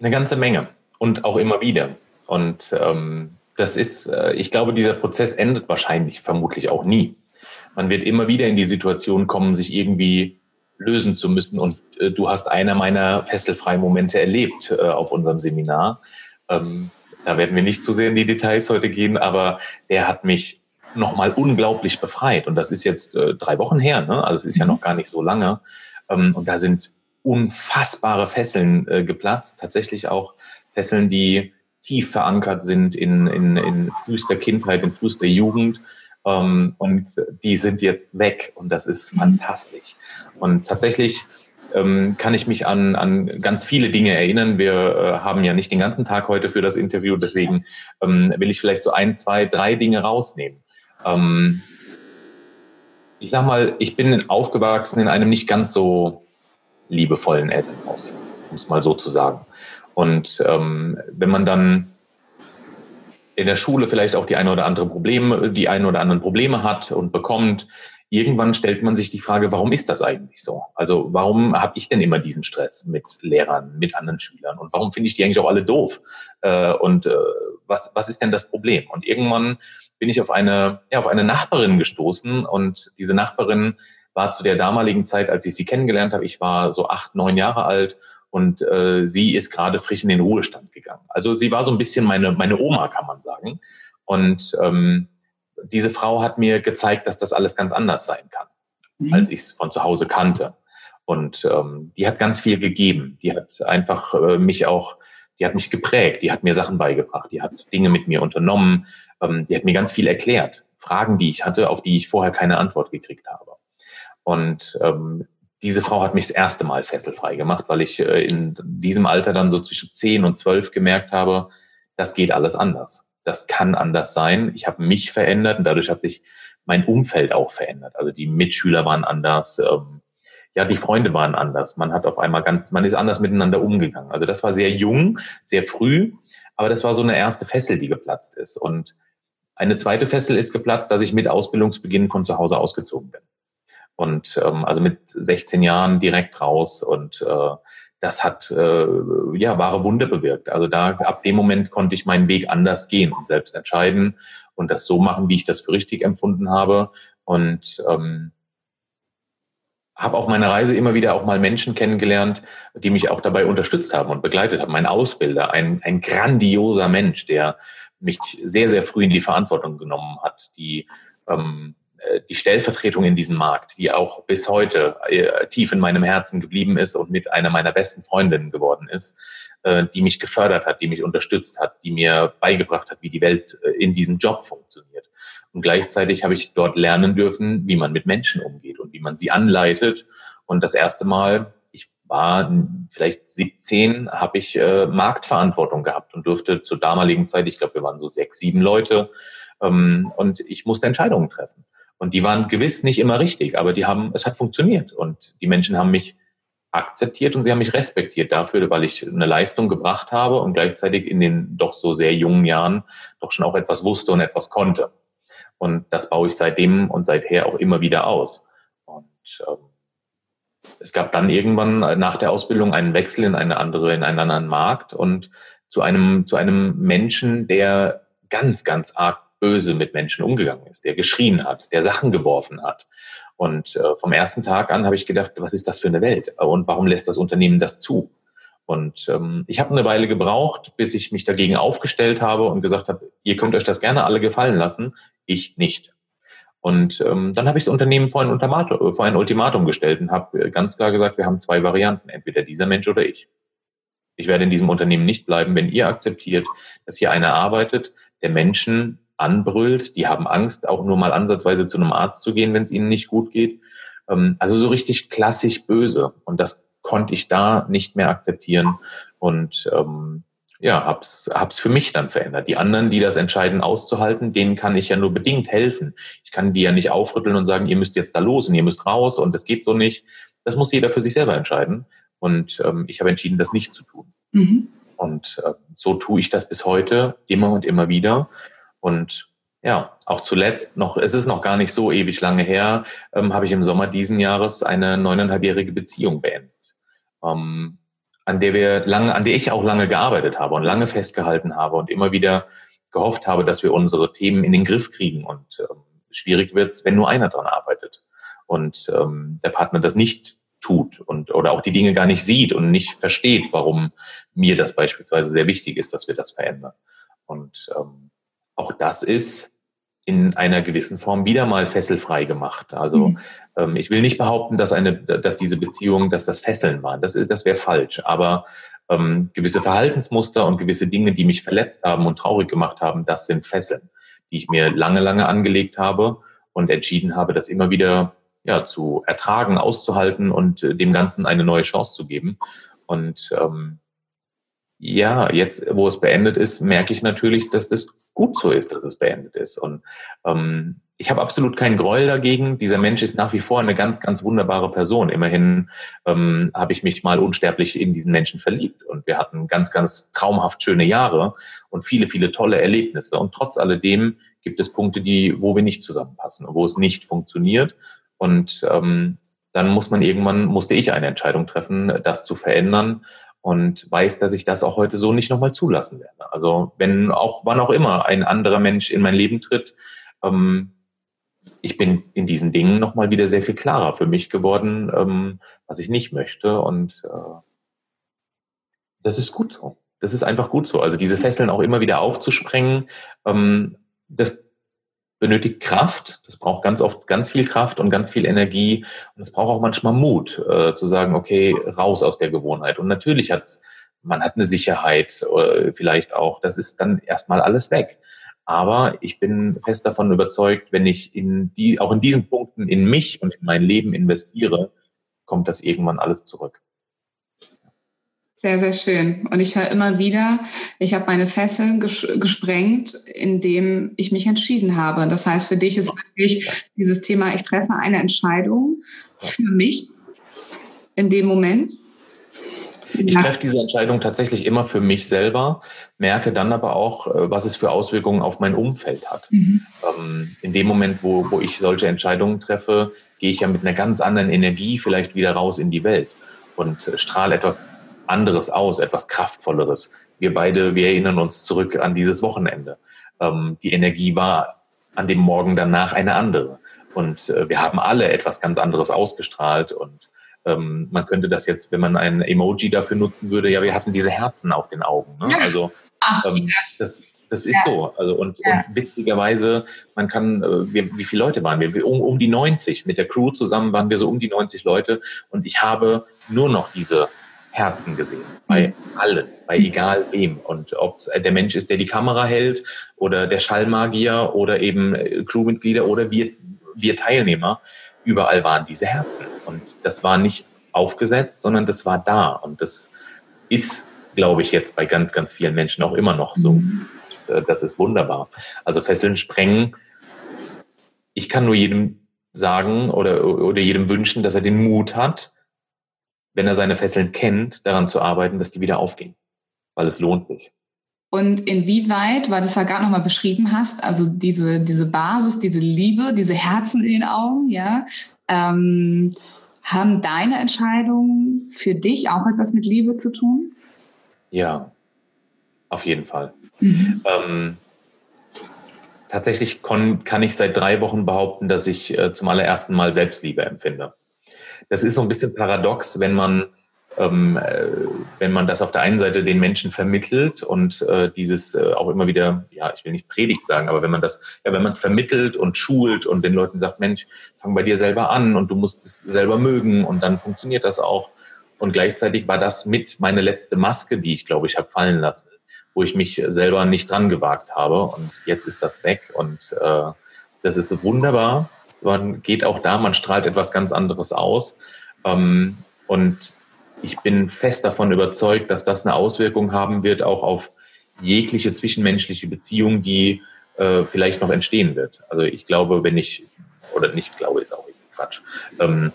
Eine ganze Menge und auch immer wieder. Und ähm, das ist, äh, ich glaube, dieser Prozess endet wahrscheinlich vermutlich auch nie. Man wird immer wieder in die Situation kommen, sich irgendwie lösen zu müssen. Und äh, du hast einer meiner fesselfreien Momente erlebt äh, auf unserem Seminar. Ähm, da werden wir nicht zu sehr in die Details heute gehen, aber der hat mich nochmal unglaublich befreit. Und das ist jetzt äh, drei Wochen her, ne? also es ist ja mhm. noch gar nicht so lange. Ähm, und da sind unfassbare Fesseln äh, geplatzt, tatsächlich auch Fesseln, die tief verankert sind in, in, in frühester Kindheit, in frühester Jugend. Ähm, und die sind jetzt weg und das ist mhm. fantastisch. Und tatsächlich ähm, kann ich mich an, an ganz viele Dinge erinnern. Wir äh, haben ja nicht den ganzen Tag heute für das Interview, deswegen ähm, will ich vielleicht so ein, zwei, drei Dinge rausnehmen. Ähm, ich sag mal, ich bin aufgewachsen in einem nicht ganz so liebevollen Elternhaus, um es mal so zu sagen. Und ähm, wenn man dann in der Schule vielleicht auch die eine oder andere Probleme, die ein oder anderen Probleme hat und bekommt, irgendwann stellt man sich die Frage, warum ist das eigentlich so? Also warum habe ich denn immer diesen Stress mit Lehrern, mit anderen Schülern und warum finde ich die eigentlich auch alle doof? Äh, und äh, was, was ist denn das Problem? Und irgendwann bin ich auf eine, ja, auf eine Nachbarin gestoßen und diese Nachbarin war zu der damaligen Zeit, als ich sie kennengelernt habe, ich war so acht, neun Jahre alt und äh, sie ist gerade frisch in den Ruhestand gegangen. Also sie war so ein bisschen meine, meine Oma, kann man sagen. Und ähm, diese Frau hat mir gezeigt, dass das alles ganz anders sein kann, mhm. als ich es von zu Hause kannte. Und ähm, die hat ganz viel gegeben. Die hat einfach äh, mich auch, die hat mich geprägt, die hat mir Sachen beigebracht, die hat Dinge mit mir unternommen, ähm, die hat mir ganz viel erklärt. Fragen, die ich hatte, auf die ich vorher keine Antwort gekriegt habe. Und ähm, diese Frau hat mich das erste Mal fesselfrei gemacht, weil ich äh, in diesem Alter dann so zwischen zehn und zwölf gemerkt habe, das geht alles anders das kann anders sein. Ich habe mich verändert und dadurch hat sich mein Umfeld auch verändert. Also die Mitschüler waren anders, ähm, ja, die Freunde waren anders. Man hat auf einmal ganz, man ist anders miteinander umgegangen. Also das war sehr jung, sehr früh, aber das war so eine erste Fessel, die geplatzt ist. Und eine zweite Fessel ist geplatzt, dass ich mit Ausbildungsbeginn von zu Hause ausgezogen bin. Und ähm, also mit 16 Jahren direkt raus und äh, das hat äh, ja wahre Wunder bewirkt. Also da ab dem Moment konnte ich meinen Weg anders gehen und selbst entscheiden und das so machen, wie ich das für richtig empfunden habe. Und ähm, habe auf meiner Reise immer wieder auch mal Menschen kennengelernt, die mich auch dabei unterstützt haben und begleitet haben. Mein Ausbilder, ein, ein grandioser Mensch, der mich sehr, sehr früh in die Verantwortung genommen hat, die ähm, äh, die Stellvertretung in diesem Markt, die auch bis heute äh, tief in meinem Herzen geblieben ist und mit einer meiner besten Freundinnen geworden ist, äh, die mich gefördert hat, die mich unterstützt hat, die mir beigebracht hat, wie die Welt in diesem Job funktioniert. Und gleichzeitig habe ich dort lernen dürfen, wie man mit Menschen umgeht und wie man sie anleitet. Und das erste Mal, ich war vielleicht 17, habe ich Marktverantwortung gehabt und durfte zur damaligen Zeit, ich glaube, wir waren so sechs, sieben Leute, ähm, und ich musste Entscheidungen treffen. Und die waren gewiss nicht immer richtig, aber die haben, es hat funktioniert. Und die Menschen haben mich akzeptiert und sie haben mich respektiert dafür, weil ich eine Leistung gebracht habe und gleichzeitig in den doch so sehr jungen Jahren doch schon auch etwas wusste und etwas konnte. Und das baue ich seitdem und seither auch immer wieder aus. Und ähm, es gab dann irgendwann nach der Ausbildung einen Wechsel in eine andere, in einen anderen Markt und zu einem, zu einem Menschen, der ganz, ganz arg böse mit Menschen umgegangen ist, der geschrien hat, der Sachen geworfen hat. Und äh, vom ersten Tag an habe ich gedacht, was ist das für eine Welt? Und warum lässt das Unternehmen das zu? Und ähm, ich habe eine Weile gebraucht, bis ich mich dagegen aufgestellt habe und gesagt habe, ihr könnt euch das gerne alle gefallen lassen, ich nicht. Und ähm, dann habe ich das Unternehmen vor ein, vor ein Ultimatum gestellt und habe ganz klar gesagt, wir haben zwei Varianten, entweder dieser Mensch oder ich. Ich werde in diesem Unternehmen nicht bleiben, wenn ihr akzeptiert, dass hier einer arbeitet, der Menschen anbrüllt. Die haben Angst, auch nur mal ansatzweise zu einem Arzt zu gehen, wenn es ihnen nicht gut geht. Ähm, also so richtig klassisch böse. Und das konnte ich da nicht mehr akzeptieren und ähm, ja, hab's, hab's für mich dann verändert. Die anderen, die das entscheiden auszuhalten, denen kann ich ja nur bedingt helfen. Ich kann die ja nicht aufrütteln und sagen, ihr müsst jetzt da los und ihr müsst raus und das geht so nicht. Das muss jeder für sich selber entscheiden. Und ähm, ich habe entschieden, das nicht zu tun. Mhm. Und äh, so tue ich das bis heute immer und immer wieder. Und ja, auch zuletzt noch, es ist noch gar nicht so ewig lange her, ähm, habe ich im Sommer diesen Jahres eine neuneinhalbjährige Beziehung beendet. ähm, an der wir lange, an der ich auch lange gearbeitet habe und lange festgehalten habe und immer wieder gehofft habe, dass wir unsere Themen in den Griff kriegen. Und ähm, schwierig wird's, wenn nur einer dran arbeitet und ähm, der Partner das nicht tut und oder auch die Dinge gar nicht sieht und nicht versteht, warum mir das beispielsweise sehr wichtig ist, dass wir das verändern. Und ähm, auch das ist in einer gewissen Form wieder mal fesselfrei gemacht. Also mhm. ähm, ich will nicht behaupten, dass eine, dass diese Beziehungen, dass das Fesseln waren. Das, das wäre falsch. Aber ähm, gewisse Verhaltensmuster und gewisse Dinge, die mich verletzt haben und traurig gemacht haben, das sind Fesseln, die ich mir lange, lange angelegt habe und entschieden habe, das immer wieder ja, zu ertragen, auszuhalten und äh, dem Ganzen eine neue Chance zu geben. Und ähm, ja, jetzt, wo es beendet ist, merke ich natürlich, dass das gut so ist, dass es beendet ist. Und ähm, ich habe absolut keinen Gräuel dagegen. Dieser Mensch ist nach wie vor eine ganz, ganz wunderbare Person. Immerhin ähm, habe ich mich mal unsterblich in diesen Menschen verliebt. Und wir hatten ganz, ganz traumhaft schöne Jahre und viele, viele tolle Erlebnisse. Und trotz alledem gibt es Punkte, die, wo wir nicht zusammenpassen und wo es nicht funktioniert. Und ähm, dann muss man irgendwann, musste ich eine Entscheidung treffen, das zu verändern und weiß, dass ich das auch heute so nicht nochmal zulassen werde. Also wenn auch, wann auch immer ein anderer Mensch in mein Leben tritt, ähm, ich bin in diesen Dingen nochmal wieder sehr viel klarer für mich geworden, ähm, was ich nicht möchte. Und äh, das ist gut so. Das ist einfach gut so. Also diese Fesseln auch immer wieder aufzusprengen, ähm, das benötigt Kraft. Das braucht ganz oft ganz viel Kraft und ganz viel Energie. Und es braucht auch manchmal Mut, äh, zu sagen, okay, raus aus der Gewohnheit. Und natürlich hat's, man hat eine Sicherheit, äh, vielleicht auch. Das ist dann erstmal alles weg. Aber ich bin fest davon überzeugt, wenn ich in die, auch in diesen Punkten in mich und in mein Leben investiere, kommt das irgendwann alles zurück. Sehr, sehr schön. Und ich höre immer wieder, ich habe meine Fesseln ges gesprengt, indem ich mich entschieden habe. Das heißt, für dich ist wirklich dieses Thema, ich treffe eine Entscheidung für mich in dem Moment. Ich treffe diese Entscheidung tatsächlich immer für mich selber, merke dann aber auch, äh, was es für Auswirkungen auf mein Umfeld hat. Mhm. Ähm, in dem Moment, wo, wo ich solche Entscheidungen treffe, gehe ich ja mit einer ganz anderen Energie vielleicht wieder raus in die Welt und äh, strahle etwas anderes aus, etwas kraftvolleres. Wir beide, wir erinnern uns zurück an dieses Wochenende. Ähm, die Energie war an dem Morgen danach eine andere. Und äh, wir haben alle etwas ganz anderes ausgestrahlt. Und ähm, man könnte das jetzt, wenn man ein Emoji dafür nutzen würde, ja, wir hatten diese Herzen auf den Augen. Ne? Also ähm, das, das ist ja. so. Also und, ja. und witzigerweise, man kann, äh, wir, wie viele Leute waren wir? Um, um die 90. Mit der Crew zusammen waren wir so um die 90 Leute. Und ich habe nur noch diese Herzen gesehen. Bei mhm. allen, bei egal wem. Und ob es der Mensch ist, der die Kamera hält oder der Schallmagier oder eben äh, Crewmitglieder oder wir, wir Teilnehmer, überall waren diese Herzen. Und das war nicht aufgesetzt, sondern das war da. Und das ist, glaube ich, jetzt bei ganz, ganz vielen Menschen auch immer noch so. Mhm. Äh, das ist wunderbar. Also Fesseln sprengen. Ich kann nur jedem sagen oder, oder jedem wünschen, dass er den Mut hat, wenn er seine Fesseln kennt, daran zu arbeiten, dass die wieder aufgehen. Weil es lohnt sich. Und inwieweit, weil du es ja gerade nochmal beschrieben hast, also diese, diese Basis, diese Liebe, diese Herzen in den Augen, ja, ähm, haben deine Entscheidungen für dich auch etwas mit Liebe zu tun? Ja, auf jeden Fall. Mhm. Ähm, tatsächlich kann ich seit drei Wochen behaupten, dass ich äh, zum allerersten Mal Selbstliebe empfinde. Das ist so ein bisschen paradox, wenn man ähm, äh, wenn man das auf der einen Seite den Menschen vermittelt und äh, dieses äh, auch immer wieder, ja, ich will nicht Predigt sagen, aber wenn man das, ja, wenn man es vermittelt und schult und den Leuten sagt, Mensch, fang bei dir selber an und du musst es selber mögen und dann funktioniert das auch. Und gleichzeitig war das mit meine letzte Maske, die ich glaube ich habe fallen lassen, wo ich mich selber nicht dran gewagt habe und jetzt ist das weg und äh, das ist wunderbar man geht auch da, man strahlt etwas ganz anderes aus. Ähm, und ich bin fest davon überzeugt, dass das eine Auswirkung haben wird, auch auf jegliche zwischenmenschliche Beziehung, die äh, vielleicht noch entstehen wird. Also ich glaube, wenn ich, oder nicht glaube, ist auch Quatsch. Ähm,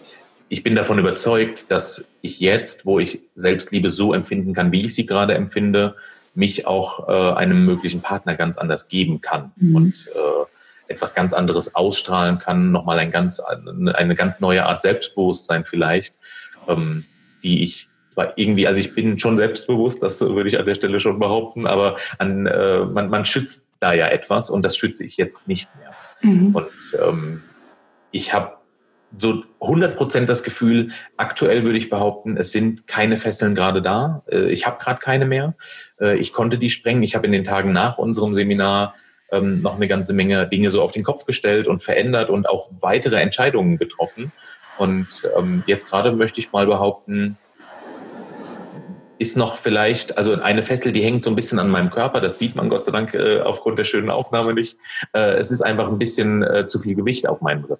ich bin davon überzeugt, dass ich jetzt, wo ich Selbstliebe so empfinden kann, wie ich sie gerade empfinde, mich auch äh, einem möglichen Partner ganz anders geben kann. Mhm. Und äh, etwas ganz anderes ausstrahlen kann, nochmal ein ganz, eine ganz neue Art Selbstbewusstsein vielleicht, ähm, die ich zwar irgendwie, also ich bin schon selbstbewusst, das würde ich an der Stelle schon behaupten, aber an, äh, man, man schützt da ja etwas und das schütze ich jetzt nicht mehr. Mhm. Und ähm, ich habe so 100 Prozent das Gefühl, aktuell würde ich behaupten, es sind keine Fesseln gerade da. Äh, ich habe gerade keine mehr. Äh, ich konnte die sprengen. Ich habe in den Tagen nach unserem Seminar ähm, noch eine ganze Menge Dinge so auf den Kopf gestellt und verändert und auch weitere Entscheidungen getroffen. Und ähm, jetzt gerade möchte ich mal behaupten, ist noch vielleicht, also eine Fessel, die hängt so ein bisschen an meinem Körper, das sieht man Gott sei Dank äh, aufgrund der schönen Aufnahme nicht. Äh, es ist einfach ein bisschen äh, zu viel Gewicht auf meinem Griff.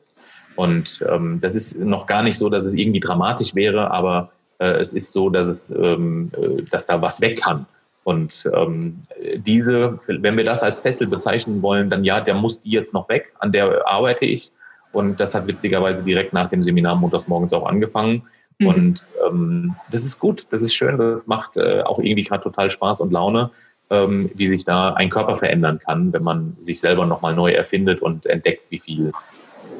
Und ähm, das ist noch gar nicht so, dass es irgendwie dramatisch wäre, aber äh, es ist so, dass es, ähm, äh, dass da was weg kann. Und ähm, diese, wenn wir das als Fessel bezeichnen wollen, dann ja, der muss die jetzt noch weg, an der arbeite ich. Und das hat witzigerweise direkt nach dem Seminar montags morgens auch angefangen. Mhm. Und ähm, das ist gut, das ist schön, das macht äh, auch irgendwie gerade total Spaß und Laune, ähm, wie sich da ein Körper verändern kann, wenn man sich selber nochmal neu erfindet und entdeckt, wie viel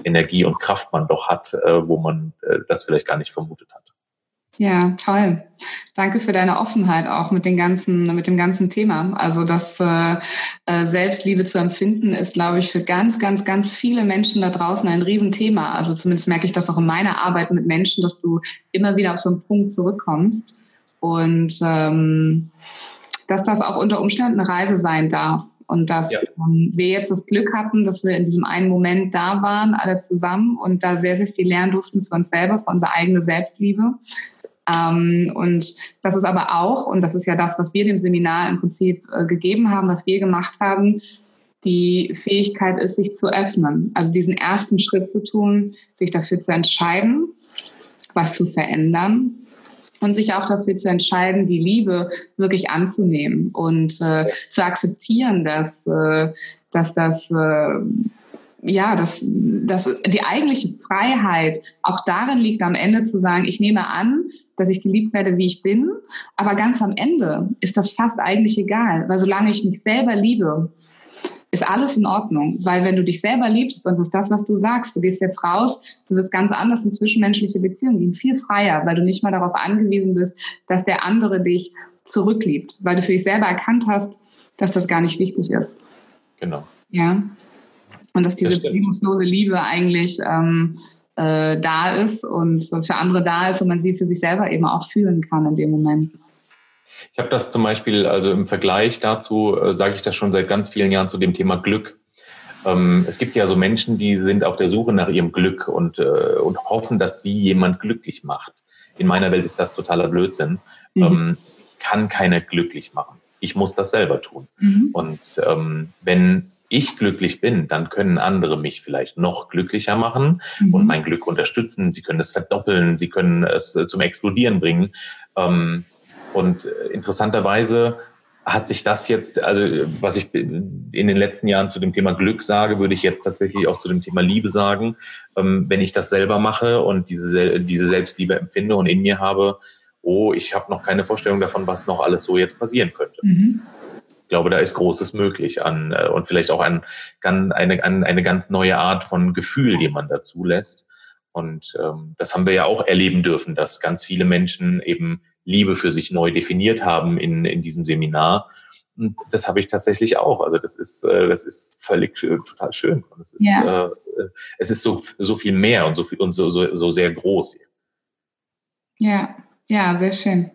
Energie und Kraft man doch hat, äh, wo man äh, das vielleicht gar nicht vermutet hat. Ja, toll. Danke für deine Offenheit auch mit, den ganzen, mit dem ganzen Thema. Also das äh, äh, Selbstliebe zu empfinden ist, glaube ich, für ganz, ganz, ganz viele Menschen da draußen ein Riesenthema. Also zumindest merke ich das auch in meiner Arbeit mit Menschen, dass du immer wieder auf so einen Punkt zurückkommst und ähm, dass das auch unter Umständen eine Reise sein darf. Und dass ja. ähm, wir jetzt das Glück hatten, dass wir in diesem einen Moment da waren, alle zusammen und da sehr, sehr viel lernen durften für uns selber, für unsere eigene Selbstliebe ähm, und das ist aber auch, und das ist ja das, was wir dem Seminar im Prinzip äh, gegeben haben, was wir gemacht haben, die Fähigkeit ist, sich zu öffnen. Also diesen ersten Schritt zu tun, sich dafür zu entscheiden, was zu verändern und sich auch dafür zu entscheiden, die Liebe wirklich anzunehmen und äh, zu akzeptieren, dass, äh, dass das äh, ja, dass, dass die eigentliche Freiheit auch darin liegt, am Ende zu sagen, ich nehme an, dass ich geliebt werde, wie ich bin, aber ganz am Ende ist das fast eigentlich egal, weil solange ich mich selber liebe, ist alles in Ordnung, weil wenn du dich selber liebst und das ist das, was du sagst, du gehst jetzt raus, du wirst ganz anders in zwischenmenschliche Beziehungen gehen, viel freier, weil du nicht mal darauf angewiesen bist, dass der andere dich zurückliebt, weil du für dich selber erkannt hast, dass das gar nicht wichtig ist. Genau. Ja. Und dass diese bedingungslose Liebe eigentlich ähm, äh, da ist und für andere da ist und man sie für sich selber eben auch fühlen kann in dem Moment. Ich habe das zum Beispiel, also im Vergleich dazu, äh, sage ich das schon seit ganz vielen Jahren zu dem Thema Glück. Ähm, es gibt ja so Menschen, die sind auf der Suche nach ihrem Glück und, äh, und hoffen, dass sie jemand glücklich macht. In meiner Welt ist das totaler Blödsinn. Mhm. Ähm, kann keiner glücklich machen. Ich muss das selber tun. Mhm. Und ähm, wenn ich glücklich bin, dann können andere mich vielleicht noch glücklicher machen mhm. und mein Glück unterstützen. Sie können es verdoppeln, sie können es äh, zum Explodieren bringen. Ähm, und äh, interessanterweise hat sich das jetzt, also was ich in den letzten Jahren zu dem Thema Glück sage, würde ich jetzt tatsächlich auch zu dem Thema Liebe sagen. Ähm, wenn ich das selber mache und diese, diese Selbstliebe empfinde und in mir habe, oh, ich habe noch keine Vorstellung davon, was noch alles so jetzt passieren könnte. Mhm glaube, da ist Großes möglich an äh, und vielleicht auch an, an, eine, an eine ganz neue Art von Gefühl, die man dazu lässt. Und ähm, das haben wir ja auch erleben dürfen, dass ganz viele Menschen eben Liebe für sich neu definiert haben in, in diesem Seminar. Und das habe ich tatsächlich auch. Also das ist, äh, das ist völlig äh, total schön. Und es ist, ja. äh, es ist so, so viel mehr und so viel und so, so, so sehr groß. Ja, ja, sehr schön.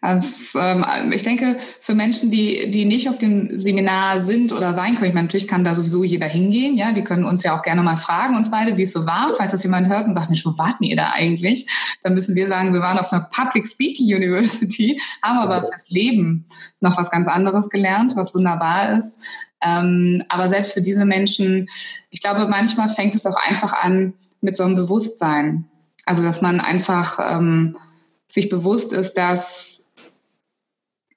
Also, ähm, ich denke, für Menschen, die, die nicht auf dem Seminar sind oder sein können, ich meine, natürlich kann da sowieso jeder hingehen, ja, die können uns ja auch gerne mal fragen, uns beide, wie es so war. Falls das jemand hört und sagt, Mensch, wo warten ihr da eigentlich? Dann müssen wir sagen, wir waren auf einer Public Speaking University, haben aber fürs Leben noch was ganz anderes gelernt, was wunderbar ist. Ähm, aber selbst für diese Menschen, ich glaube, manchmal fängt es auch einfach an mit so einem Bewusstsein. Also, dass man einfach, ähm, sich bewusst ist, dass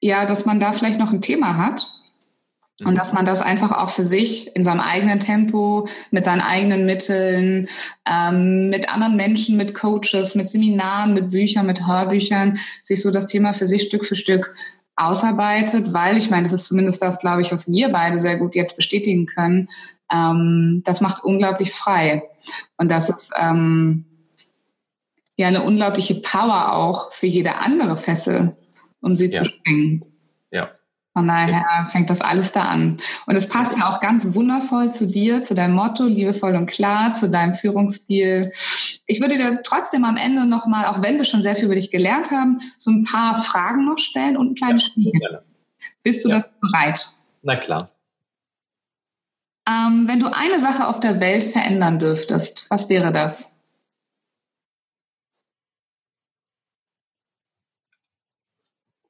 ja, dass man da vielleicht noch ein Thema hat und dass man das einfach auch für sich in seinem eigenen Tempo, mit seinen eigenen Mitteln, ähm, mit anderen Menschen, mit Coaches, mit Seminaren, mit Büchern, mit Hörbüchern, sich so das Thema für sich Stück für Stück ausarbeitet, weil ich meine, das ist zumindest das, glaube ich, was wir beide sehr gut jetzt bestätigen können. Ähm, das macht unglaublich frei. Und das ist, ähm, ja eine unglaubliche Power auch für jede andere Fessel, um sie ja. zu sprengen. Ja. Von daher fängt das alles da an. Und es passt ja auch ganz wundervoll zu dir, zu deinem Motto, liebevoll und klar, zu deinem Führungsstil. Ich würde dir trotzdem am Ende nochmal, auch wenn wir schon sehr viel über dich gelernt haben, so ein paar Fragen noch stellen und ein kleines ja, Spiel. Bist du ja. dazu bereit? Na klar. Ähm, wenn du eine Sache auf der Welt verändern dürftest, was wäre das?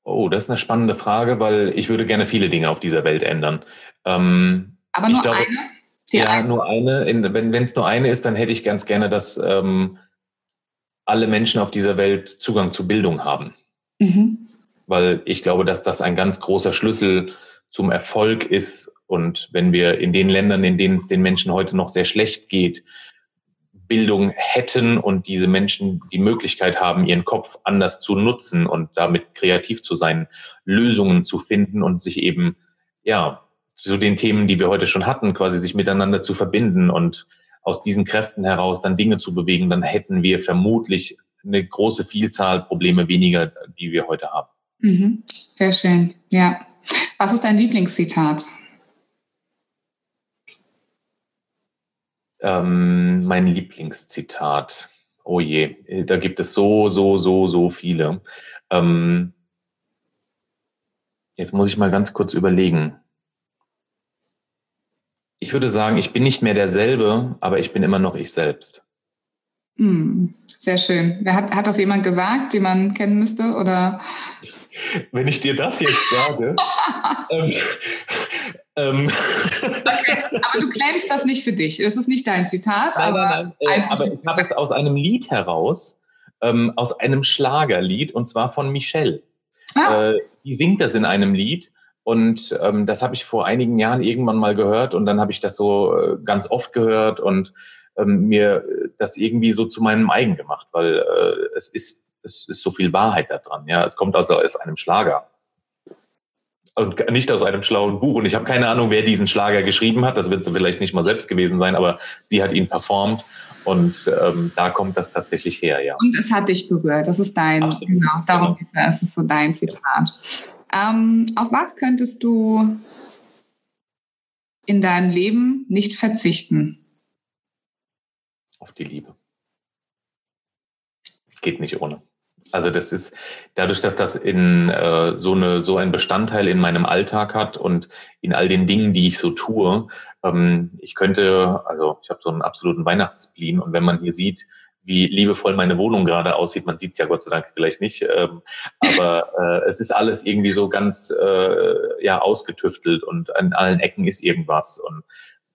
Oh, das ist eine spannende Frage, weil ich würde gerne viele Dinge auf dieser Welt ändern. Ähm, Aber nur glaube, eine? ja, eine. nur eine. In, wenn es nur eine ist, dann hätte ich ganz gerne, dass ähm, alle Menschen auf dieser Welt Zugang zu Bildung haben. Mhm. Weil ich glaube, dass das ein ganz großer Schlüssel zum Erfolg ist. Und wenn wir in den Ländern, in denen es den Menschen heute noch sehr schlecht geht, Bildung hätten und diese Menschen die Möglichkeit haben, ihren Kopf anders zu nutzen und damit kreativ zu sein, Lösungen zu finden und sich eben, ja, zu den Themen, die wir heute schon hatten, quasi sich miteinander zu verbinden und aus diesen Kräften heraus dann Dinge zu bewegen, dann hätten wir vermutlich eine große Vielzahl Probleme weniger, die wir heute haben. Mhm. Sehr schön, ja. Was ist dein Lieblingszitat? Ähm, mein Lieblingszitat. Oh je, da gibt es so, so, so, so viele. Ähm, jetzt muss ich mal ganz kurz überlegen. Ich würde sagen, ich bin nicht mehr derselbe, aber ich bin immer noch ich selbst. Hm, sehr schön. Hat, hat das jemand gesagt, den man kennen müsste? Oder? Wenn ich dir das jetzt sage, ähm, ähm. Okay, aber du claimst das nicht für dich. Das ist nicht dein Zitat, nein, aber, nein, nein. Äh, aber ich habe es aus einem Lied heraus, ähm, aus einem Schlagerlied, und zwar von Michelle. Ah. Äh, die singt das in einem Lied. Und ähm, das habe ich vor einigen Jahren irgendwann mal gehört und dann habe ich das so äh, ganz oft gehört und ähm, mir das irgendwie so zu meinem eigen gemacht, weil äh, es ist es ist so viel Wahrheit da dran. Ja, es kommt also aus einem Schlager und nicht aus einem schlauen Buch. Und ich habe keine Ahnung, wer diesen Schlager geschrieben hat. Das wird sie vielleicht nicht mal selbst gewesen sein, aber sie hat ihn performt. Und ähm, da kommt das tatsächlich her, ja. Und es hat dich berührt. Das ist dein, Absolut. genau, darum genau. es ist so dein Zitat. Ähm, auf was könntest du in deinem Leben nicht verzichten? Auf die Liebe. Geht nicht ohne. Also das ist dadurch, dass das in äh, so eine so ein Bestandteil in meinem Alltag hat und in all den Dingen, die ich so tue. Ähm, ich könnte, also ich habe so einen absoluten Weihnachtsspleen und wenn man hier sieht, wie liebevoll meine Wohnung gerade aussieht, man sieht es ja Gott sei Dank vielleicht nicht, ähm, aber äh, es ist alles irgendwie so ganz äh, ja ausgetüftelt und an allen Ecken ist irgendwas und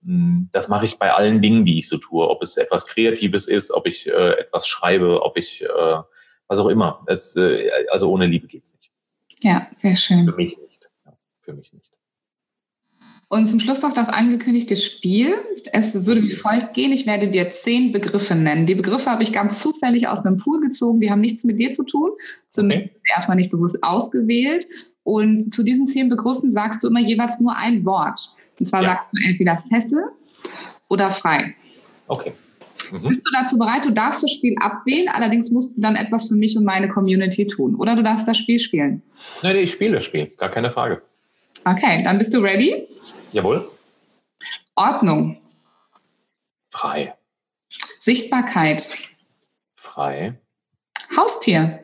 hm, das mache ich bei allen Dingen, die ich so tue, ob es etwas Kreatives ist, ob ich äh, etwas schreibe, ob ich äh, was auch immer. Es, äh, also ohne Liebe geht es nicht. Ja, sehr schön. Für mich nicht. Ja, für mich nicht. Und zum Schluss noch das angekündigte Spiel. Es würde wie folgt gehen. Ich werde dir zehn Begriffe nennen. Die Begriffe habe ich ganz zufällig aus einem Pool gezogen. Die haben nichts mit dir zu tun. Zumindest okay. erstmal nicht bewusst ausgewählt. Und zu diesen zehn Begriffen sagst du immer jeweils nur ein Wort. Und zwar ja. sagst du entweder Fessel oder frei. Okay. Mhm. Bist du dazu bereit? Du darfst das Spiel abwählen, allerdings musst du dann etwas für mich und meine Community tun. Oder du darfst das Spiel spielen. Nein, ich spiele das Spiel, gar keine Frage. Okay, dann bist du ready? Jawohl. Ordnung. Frei. Sichtbarkeit. Frei. Haustier.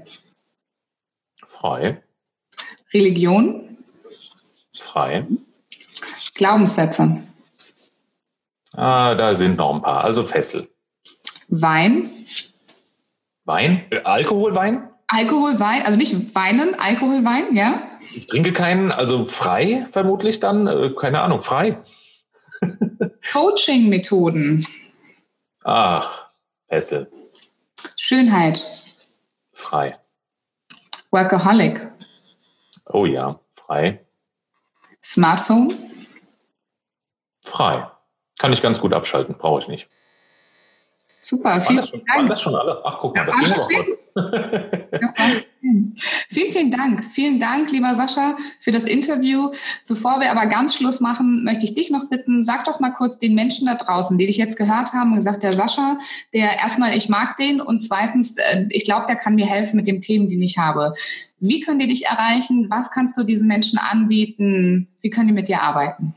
Frei. Religion. Frei. Glaubenssätze. Ah, da sind noch ein paar. Also Fessel. Wein. Wein? Äh, Alkoholwein? Alkoholwein, also nicht weinen, Alkoholwein, ja? Ich trinke keinen, also frei vermutlich dann, äh, keine Ahnung, frei. Coaching-Methoden. Ach, Fessel. Schönheit. Frei. Workaholic. Oh ja, frei. Smartphone. Frei. Kann ich ganz gut abschalten, brauche ich nicht. Super, vielen Dank. Waren das schon alle? Ach, guck mal, das, das ging aber Vielen, vielen Dank. Vielen Dank, lieber Sascha, für das Interview. Bevor wir aber ganz Schluss machen, möchte ich dich noch bitten, sag doch mal kurz den Menschen da draußen, die dich jetzt gehört haben und gesagt, der Sascha, der erstmal, ich mag den und zweitens, äh, ich glaube, der kann mir helfen mit den Themen, die ich habe. Wie können die dich erreichen? Was kannst du diesen Menschen anbieten? Wie können die mit dir arbeiten?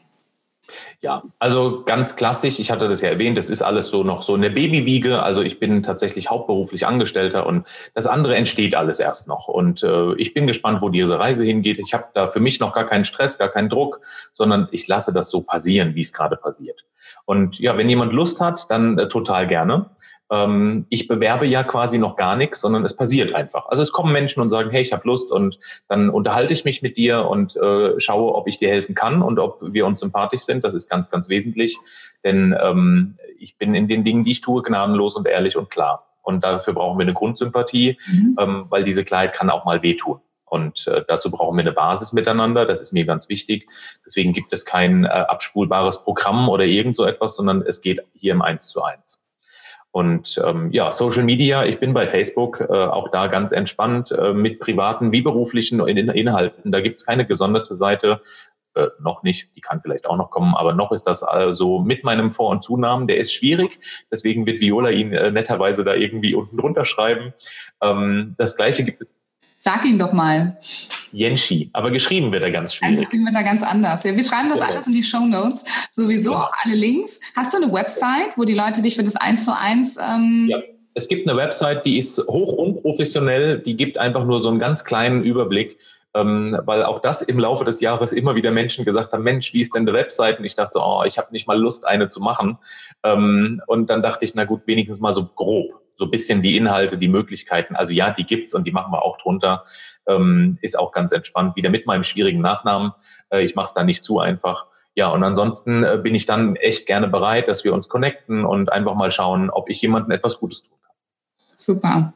Ja, also ganz klassisch, ich hatte das ja erwähnt, das ist alles so noch so eine Babywiege. Also ich bin tatsächlich hauptberuflich Angestellter und das andere entsteht alles erst noch. Und äh, ich bin gespannt, wo diese Reise hingeht. Ich habe da für mich noch gar keinen Stress, gar keinen Druck, sondern ich lasse das so passieren, wie es gerade passiert. Und ja, wenn jemand Lust hat, dann äh, total gerne ähm, ich bewerbe ja quasi noch gar nichts, sondern es passiert einfach. Also es kommen Menschen und sagen, hey, ich habe Lust und dann unterhalte ich mich mit dir und äh, schaue, ob ich dir helfen kann und ob wir uns sympathisch sind. Das ist ganz, ganz wesentlich, denn ähm, ich bin in den Dingen, die ich tue, gnadenlos und ehrlich und klar. Und dafür brauchen wir eine Grundsympathie, mhm. ähm, weil diese Klarheit kann auch mal wehtun. Und äh, dazu brauchen wir eine Basis miteinander. Das ist mir ganz wichtig. Deswegen gibt es kein äh, abspulbares Programm oder irgend so etwas, sondern es geht hier im Eins zu eins. Und ähm, ja, Social Media, ich bin bei Facebook äh, auch da ganz entspannt äh, mit privaten wie beruflichen in Inhalten. Da gibt's keine gesonderte Seite, äh, noch nicht, die kann vielleicht auch noch kommen, aber noch ist das also mit meinem Vor- und Zunamen, der ist schwierig, deswegen wird Viola ihn äh, netterweise da irgendwie unten drunter schreiben. Ähm, das gleiche gibt es Sag ihn doch mal. Yenshi, aber geschrieben wird er ganz schwierig. Geschrieben wird er ganz anders. Ja, wir schreiben das ja. alles in die Show Notes. Sowieso ja. auch alle Links. Hast du eine Website, wo die Leute dich für das 1 zu 1... Ähm ja, es gibt eine Website, die ist hoch unprofessionell. Die gibt einfach nur so einen ganz kleinen Überblick. Ähm, weil auch das im Laufe des Jahres immer wieder Menschen gesagt haben, Mensch, wie ist denn eine Website? Und ich dachte, oh, ich habe nicht mal Lust, eine zu machen. Ähm, und dann dachte ich, na gut, wenigstens mal so grob so bisschen die Inhalte, die Möglichkeiten. Also ja, die gibt's und die machen wir auch drunter. Ähm, ist auch ganz entspannt. Wieder mit meinem schwierigen Nachnamen. Äh, ich mache es da nicht zu einfach. Ja, und ansonsten äh, bin ich dann echt gerne bereit, dass wir uns connecten und einfach mal schauen, ob ich jemandem etwas Gutes tun kann. Super.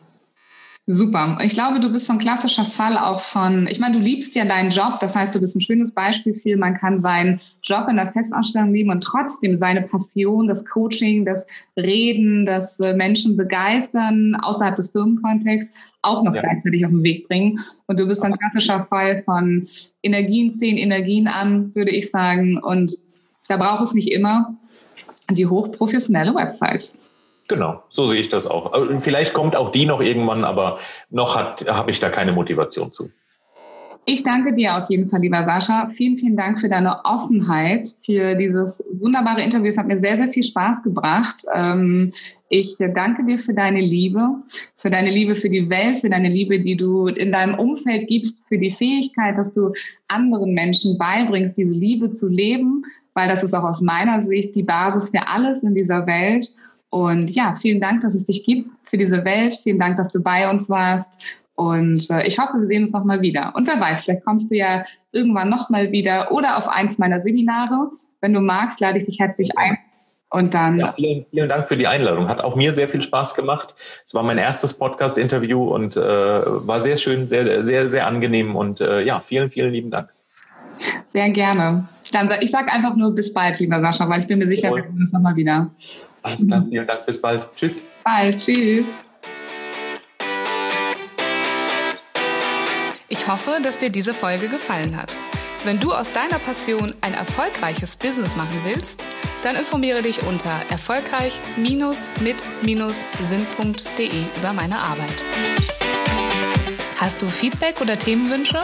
Super. Ich glaube, du bist so ein klassischer Fall auch von, ich meine, du liebst ja deinen Job. Das heißt, du bist ein schönes Beispiel für, man kann seinen Job in der Festanstellung lieben und trotzdem seine Passion, das Coaching, das Reden, das äh, Menschen begeistern außerhalb des Firmenkontexts auch noch ja. gleichzeitig auf den Weg bringen. Und du bist ein klassischer Fall von Energien ziehen Energien an, würde ich sagen. Und da braucht es nicht immer die hochprofessionelle Website. Genau, so sehe ich das auch. Vielleicht kommt auch die noch irgendwann, aber noch habe ich da keine Motivation zu. Ich danke dir auf jeden Fall, lieber Sascha. Vielen, vielen Dank für deine Offenheit, für dieses wunderbare Interview. Es hat mir sehr, sehr viel Spaß gebracht. Ähm, ich danke dir für deine Liebe, für deine Liebe für die Welt, für deine Liebe, die du in deinem Umfeld gibst, für die Fähigkeit, dass du anderen Menschen beibringst, diese Liebe zu leben, weil das ist auch aus meiner Sicht die Basis für alles in dieser Welt. Und ja, vielen Dank, dass es dich gibt für diese Welt. Vielen Dank, dass du bei uns warst. Und äh, ich hoffe, wir sehen uns nochmal wieder. Und wer weiß, vielleicht kommst du ja irgendwann nochmal wieder oder auf eins meiner Seminare. Wenn du magst, lade ich dich herzlich ein. Und dann. Ja, vielen, vielen Dank für die Einladung. Hat auch mir sehr viel Spaß gemacht. Es war mein erstes Podcast-Interview und äh, war sehr schön, sehr, sehr, sehr angenehm. Und äh, ja, vielen, vielen lieben Dank. Sehr gerne. Dann, ich sage einfach nur bis bald, lieber Sascha, weil ich bin mir sicher, wir sehen uns nochmal wieder. Alles klar, vielen Dank. Bis bald. Tschüss. Bald. Tschüss. Ich hoffe, dass dir diese Folge gefallen hat. Wenn du aus deiner Passion ein erfolgreiches Business machen willst, dann informiere dich unter erfolgreich-mit-sinn.de über meine Arbeit. Hast du Feedback oder Themenwünsche?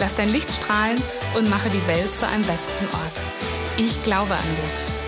Lass dein Licht strahlen und mache die Welt zu einem besseren Ort. Ich glaube an dich.